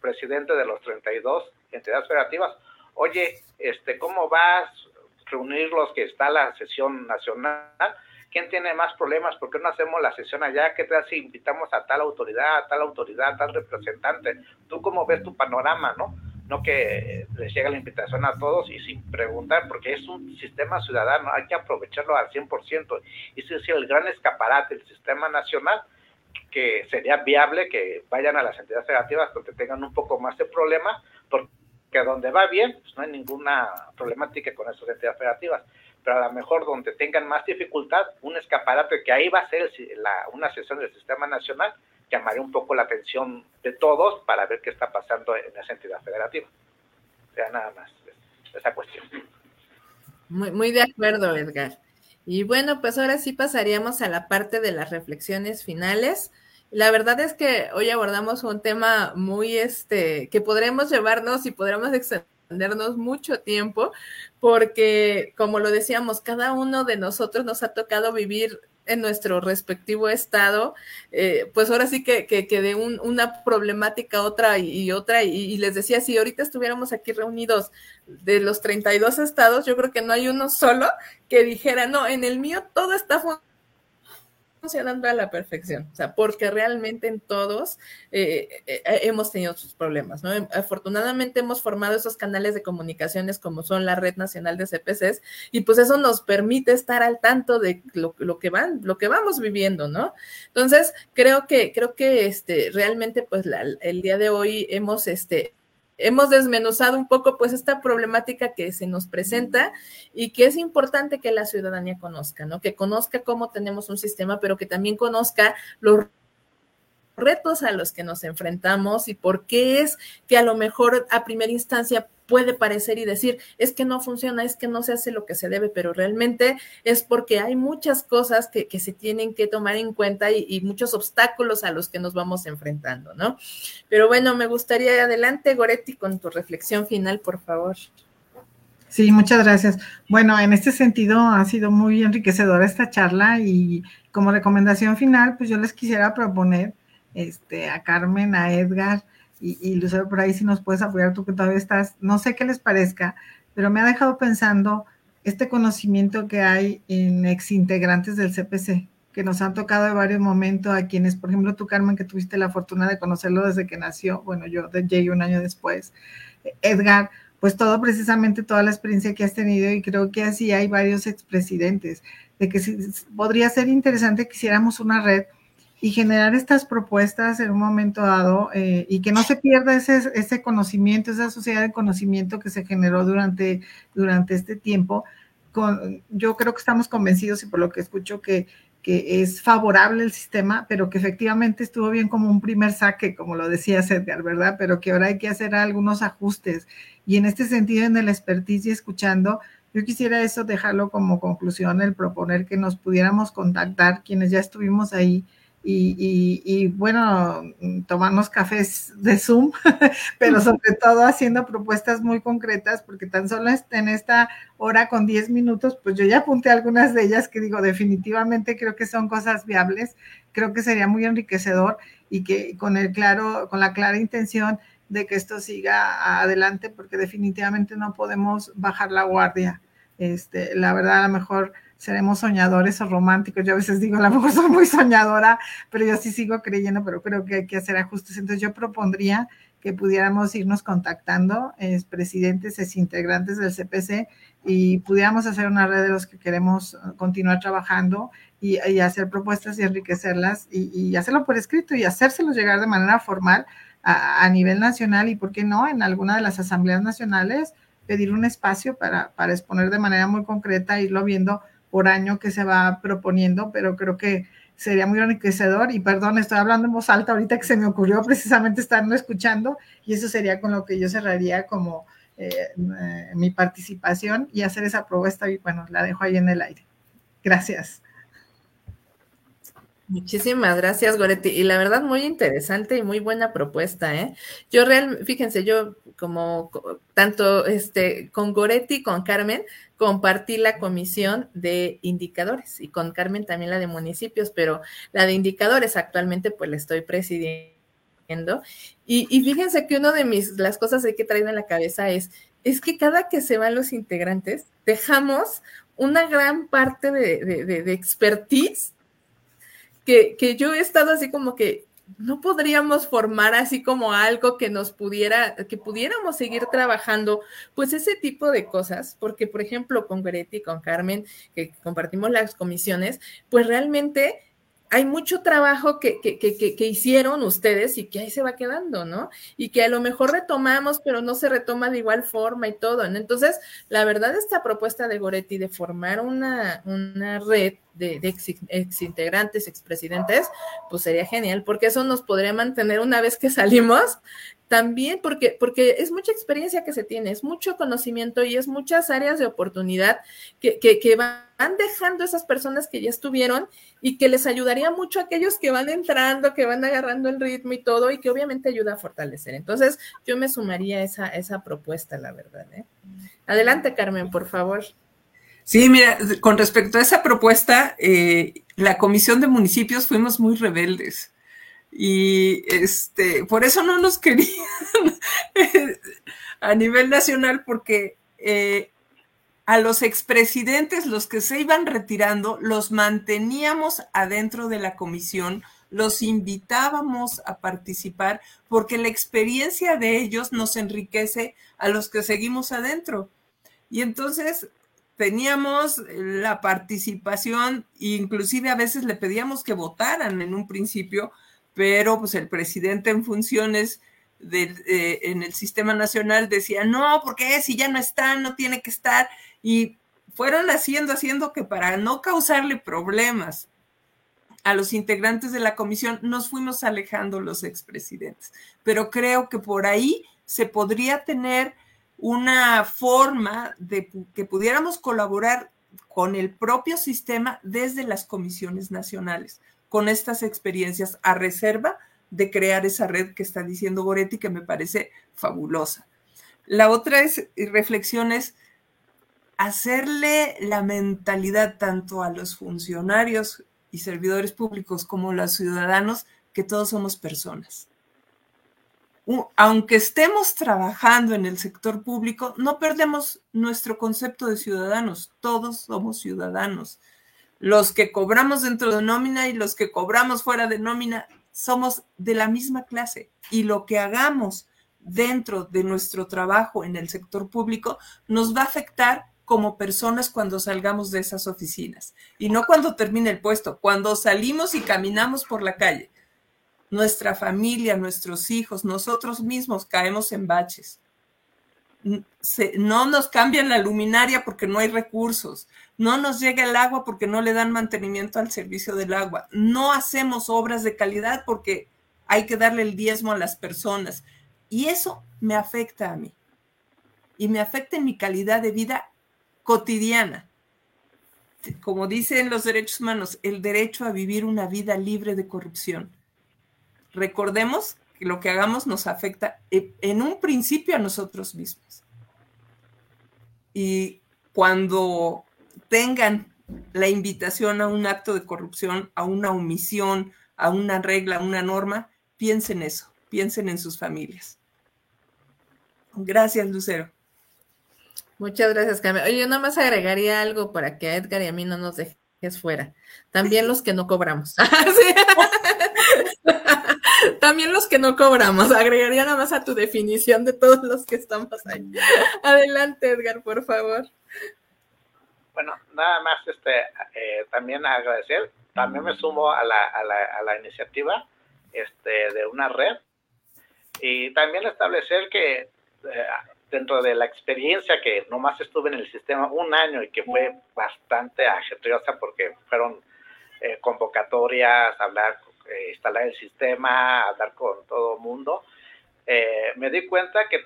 presidentes de los 32 entidades federativas, oye, este, ¿cómo vas a reunir los que está la sesión nacional? ¿Quién tiene más problemas? ¿Por qué no hacemos la sesión allá? ¿Qué tal si invitamos a tal autoridad, a tal autoridad, a tal representante? ¿Tú cómo ves tu panorama, no? No que les llegue la invitación a todos y sin preguntar, porque es un sistema ciudadano, hay que aprovecharlo al 100%. Y ese es el gran escaparate del sistema nacional que sería viable que vayan a las entidades federativas donde tengan un poco más de problema, porque donde va bien, pues no hay ninguna problemática con esas entidades federativas, pero a lo mejor donde tengan más dificultad, un escaparate que ahí va a ser una sesión del sistema nacional, llamaría un poco la atención de todos para ver qué está pasando en esa entidad federativa. O sea, nada más esa cuestión. Muy, muy de acuerdo, Edgar. Y bueno, pues ahora sí pasaríamos a la parte de las reflexiones finales. La verdad es que hoy abordamos un tema muy, este, que podremos llevarnos y podremos extendernos mucho tiempo, porque como lo decíamos, cada uno de nosotros nos ha tocado vivir en nuestro respectivo estado, eh, pues ahora sí que, que, de una problemática otra y, otra, y, les decía, si ahorita estuviéramos aquí reunidos de los 32 estados, yo creo que no hay uno solo que dijera, no, en el mío todo está funcionando funcionando a la perfección, o sea, porque realmente en todos eh, eh, eh, hemos tenido sus problemas, ¿no? Afortunadamente hemos formado esos canales de comunicaciones como son la Red Nacional de CPCs y pues eso nos permite estar al tanto de lo, que van, lo que vamos viviendo, ¿no? Entonces, creo que, creo que este, realmente pues el día de hoy hemos, este, hemos desmenuzado un poco pues esta problemática que se nos presenta y que es importante que la ciudadanía conozca, ¿no? Que conozca cómo tenemos un sistema, pero que también conozca los retos a los que nos enfrentamos y por qué es que a lo mejor a primera instancia puede parecer y decir, es que no funciona, es que no se hace lo que se debe, pero realmente es porque hay muchas cosas que, se tienen que tomar en cuenta y, muchos obstáculos a los que nos vamos enfrentando, ¿no? Pero bueno, me gustaría adelante, Goretti, con tu reflexión final, por favor. Sí, muchas gracias. Bueno, en este sentido ha sido muy enriquecedora esta charla y como recomendación final, pues yo les quisiera proponer este, a Carmen, a Edgar y, y Lucero por ahí si nos puedes apoyar tú que todavía estás, no sé qué les parezca, pero me ha dejado pensando este conocimiento que hay en exintegrantes del CPC, que nos han tocado en varios momentos a quienes, por ejemplo, tú, Carmen, que tuviste la fortuna de conocerlo desde que nació, bueno, yo llegué un año después, Edgar, pues todo precisamente toda la experiencia que has tenido y creo que así hay varios expresidentes, de que podría ser interesante que hiciéramos una red y generar estas propuestas en un momento dado eh, y que no se pierda ese, ese, conocimiento, esa sociedad de conocimiento que se generó durante, durante este tiempo. Con, yo creo que estamos convencidos y por lo que escucho que que es favorable el sistema, pero que efectivamente estuvo bien como un primer saque, como lo decía Edgar, ¿verdad? Pero que ahora hay que hacer algunos ajustes. Y en este sentido, en el expertise y escuchando, yo quisiera eso dejarlo como conclusión, el proponer que nos pudiéramos contactar quienes ya estuvimos ahí y, bueno, tomarnos cafés de Zoom, pero sobre todo haciendo propuestas muy concretas, porque tan solo en esta hora con 10 minutos, pues yo ya apunté algunas de ellas que digo, definitivamente creo que son cosas viables, creo que sería muy enriquecedor y que con el claro, con la clara intención de que esto siga adelante, porque definitivamente no podemos bajar la guardia. Este, la verdad, a lo mejor seremos soñadores o románticos. Yo a veces digo, a lo mejor soy muy soñadora, pero yo sí sigo creyendo, pero creo que hay que hacer ajustes. Entonces yo propondría que pudiéramos irnos contactando, es presidentes, es integrantes del CPC, y pudiéramos hacer una red de los que queremos uh, continuar trabajando y, hacer propuestas y enriquecerlas y, hacerlo por escrito y hacérselos llegar de manera formal a, a, nivel nacional y, ¿por qué no?, en alguna de las asambleas nacionales pedir un espacio para, para exponer de manera muy concreta, irlo viendo por año que se va proponiendo, pero creo que sería muy enriquecedor y perdón, estoy hablando en voz alta ahorita que se me ocurrió precisamente estarlo escuchando y eso sería con lo que yo cerraría como eh, eh, mi participación y hacer esa propuesta y bueno, la dejo ahí en el aire. Gracias. Muchísimas gracias, Goretti. Y la verdad, muy interesante y muy buena propuesta, ¿eh? Yo real, fíjense, yo como tanto este con Goretti con Carmen compartí la comisión de indicadores y con Carmen también la de municipios, pero la de indicadores actualmente pues la estoy presidiendo. Y, fíjense que una de mis, las cosas que he traído en la cabeza es, es que cada que se van los integrantes, dejamos una gran parte de, de, de expertise que, yo he estado así como que no podríamos formar así como algo que nos pudiera, que pudiéramos seguir trabajando, pues ese tipo de cosas, porque por ejemplo con Gretti, con Carmen, que compartimos las comisiones, pues realmente hay mucho trabajo que, que, que, que, hicieron ustedes y que ahí se va quedando, ¿no? Y que a lo mejor retomamos, pero no se retoma de igual forma y todo. Entonces, la verdad, esta propuesta de Goretti de formar una, una red de, de ex, ex, integrantes, expresidentes, pues sería genial, porque eso nos podría mantener una vez que salimos también porque, porque es mucha experiencia que se tiene, es mucho conocimiento y es muchas áreas de oportunidad que, que, van dejando esas personas que ya estuvieron y que les ayudaría mucho a aquellos que van entrando, que van agarrando el ritmo y todo, y que obviamente ayuda a fortalecer. Entonces, yo me sumaría a esa, esa propuesta, la verdad. ¿eh? Adelante, Carmen, por favor. Sí, mira, con respecto a esa propuesta, eh, la Comisión de Municipios fuimos muy rebeldes y este, por eso no nos querían a nivel nacional, porque eh, a los expresidentes, los que se iban retirando, los manteníamos adentro de la comisión, los invitábamos a participar, porque la experiencia de ellos nos enriquece a los que seguimos adentro. Y entonces teníamos la participación, inclusive a veces le pedíamos que votaran en un principio, pero pues el presidente en funciones eh, en el sistema nacional decía, no, porque si ya no está, no tiene que estar, y fueron haciendo, haciendo que para no causarle problemas a los integrantes de la comisión, nos fuimos alejando los expresidentes. Pero creo que por ahí se podría tener una forma de que pudiéramos colaborar con el propio sistema desde las comisiones nacionales, con estas experiencias a reserva de crear esa red que está diciendo Goretti, que me parece fabulosa. La otra es, reflexión es hacerle la mentalidad tanto a los funcionarios y servidores públicos como a los ciudadanos que todos somos personas aunque estemos trabajando en el sector público, no perdemos nuestro concepto de ciudadanos. Todos somos ciudadanos. Los que cobramos dentro de nómina y los que cobramos fuera de nómina somos de la misma clase. Y lo que hagamos dentro de nuestro trabajo en el sector público nos va a afectar como personas cuando salgamos de esas oficinas. Y no cuando termine el puesto, cuando salimos y caminamos por la calle nuestra familia, nuestros hijos, nosotros mismos caemos en baches. no nos cambian la luminaria porque no hay recursos, no nos llega el agua porque no le dan mantenimiento al servicio del agua, no hacemos obras de calidad porque hay que darle el diezmo a las personas. Y eso me afecta a mí. Y me afecta en mi calidad de vida cotidiana. Como dicen los derechos humanos, el derecho a vivir una vida libre de corrupción recordemos que lo que hagamos nos afecta en un principio a nosotros mismos. Y cuando tengan la invitación a un acto de corrupción, a una omisión, a una regla, a una norma, piensen eso, piensen en sus familias. Gracias, Lucero. Muchas gracias, Carmen. Oye, yo nada más agregaría algo para que a Edgar y a mí no nos dejes fuera. También los que no cobramos. También los que no cobramos, agregaría nada más a tu definición de todos los que estamos ahí. Adelante, Edgar, por favor. Bueno, nada más este eh, también agradecer, también me sumo a la, a la, a la iniciativa este, de una red. Y también establecer que eh, dentro de la experiencia que nomás estuve en el sistema un año y que fue bastante ajetriosa porque fueron eh, convocatorias, hablar instalar el sistema, hablar con todo el mundo, me di cuenta que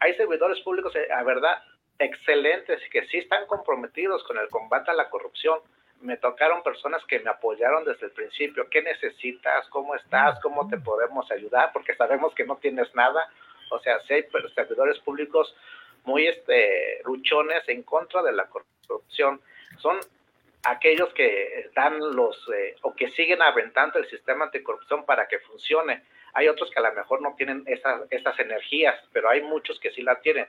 hay servidores públicos, eh, a verdad, excelentes y que sí están comprometidos con el combate a la corrupción. Me tocaron personas que me apoyaron desde el principio. ¿Qué necesitas? ¿Cómo estás? ¿Cómo te podemos ayudar? Porque sabemos que no tienes nada. O sea, si hay servidores públicos muy este, luchones en contra de la corrupción. Son aquellos que dan los eh, o que siguen aventando el sistema anticorrupción para que funcione. Hay otros que a lo mejor no tienen esas, esas energías, pero hay muchos que sí la tienen.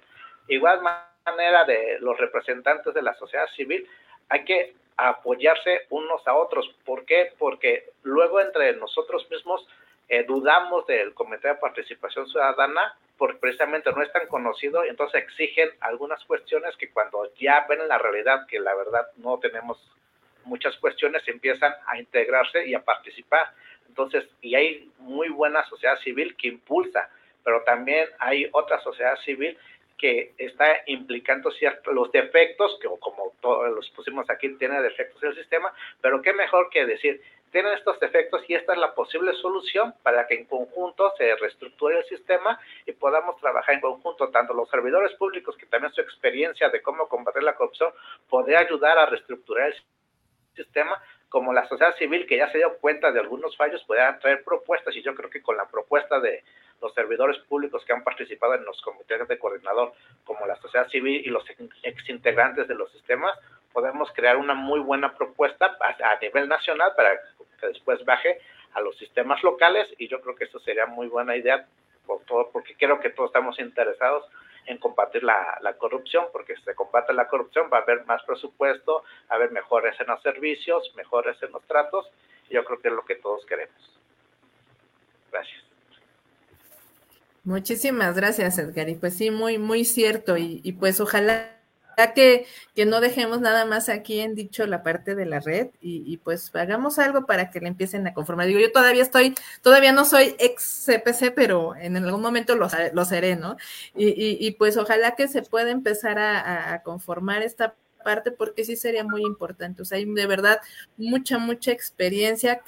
Igual manera de los representantes de la sociedad civil, hay que apoyarse unos a otros. ¿Por qué? Porque luego entre nosotros mismos eh, dudamos del Comité de Participación Ciudadana porque precisamente no es tan conocido entonces exigen algunas cuestiones que cuando ya ven la realidad que la verdad no tenemos muchas cuestiones empiezan a integrarse y a participar. Entonces, y hay muy buena sociedad civil que impulsa, pero también hay otra sociedad civil que está implicando ciertos los defectos, que como todos los pusimos aquí, tiene defectos el sistema, pero qué mejor que decir, tienen estos defectos y esta es la posible solución para que en conjunto se reestructure el sistema y podamos trabajar en conjunto, tanto los servidores públicos, que también su experiencia de cómo combatir la corrupción, podría ayudar a reestructurar el sistema como la sociedad civil que ya se dio cuenta de algunos fallos, pueda traer propuestas. Y yo creo que con la propuesta de los servidores públicos que han participado en los comités de coordinador, como la sociedad civil y los exintegrantes de los sistemas, podemos crear una muy buena propuesta a, nivel nacional para que después baje a los sistemas locales y yo creo que eso sería muy buena idea por todo, porque creo que todos estamos interesados en combatir la, corrupción, porque si se combate la corrupción va a haber más presupuesto, va a haber mejores en los servicios, mejores en los tratos, y yo creo que es lo que todos queremos. Gracias. Muchísimas gracias, Edgar. Y pues sí, muy, muy cierto. Y, y pues ojalá que, que no dejemos nada más aquí en dicho la parte de la red y, pues hagamos algo para que le empiecen a conformar. Digo, yo todavía estoy, todavía no soy ex CPC, pero en algún momento lo, lo seré, ¿no? Y, y, pues ojalá que se pueda empezar a, conformar esta parte porque sí sería muy importante. O sea, hay de verdad mucha, mucha experiencia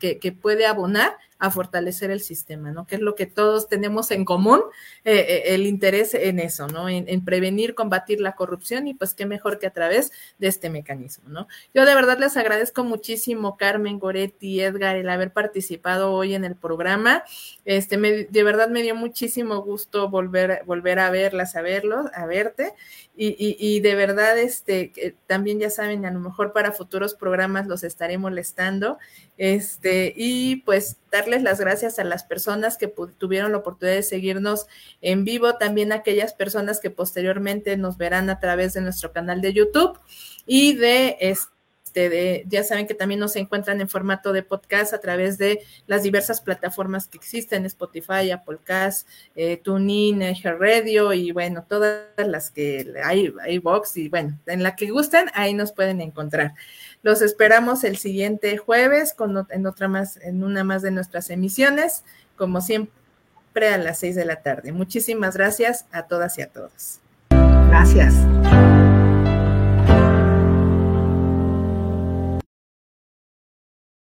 que, que puede abonar a fortalecer el sistema, ¿no? Que es lo que todos tenemos en común, eh, eh, el interés en eso, ¿no? En, prevenir, combatir la corrupción y pues qué mejor que a través de este mecanismo, ¿no? Yo de verdad les agradezco muchísimo, Carmen, Goretti, Edgar, el haber participado hoy en el programa. Este, de verdad me dio muchísimo gusto volver, volver a verlas, a verlos, a verte. Y, y, de verdad, este, también ya saben, a lo mejor para futuros programas los estaré molestando. Este, y pues darles las gracias a las personas que tuvieron la oportunidad de seguirnos en vivo, también a aquellas personas que posteriormente nos verán a través de nuestro canal de YouTube y de este, de, ya saben que también nos encuentran en formato de podcast a través de las diversas plataformas que existen, Spotify, Apple Cast, eh, TuneIn, Radio y bueno, todas las que hay, hay Box y bueno, en la que gusten, ahí nos pueden encontrar. Los esperamos el siguiente jueves en otra más, en una más de nuestras emisiones, como siempre a las seis de la tarde. Muchísimas gracias a todas y a todos. Gracias.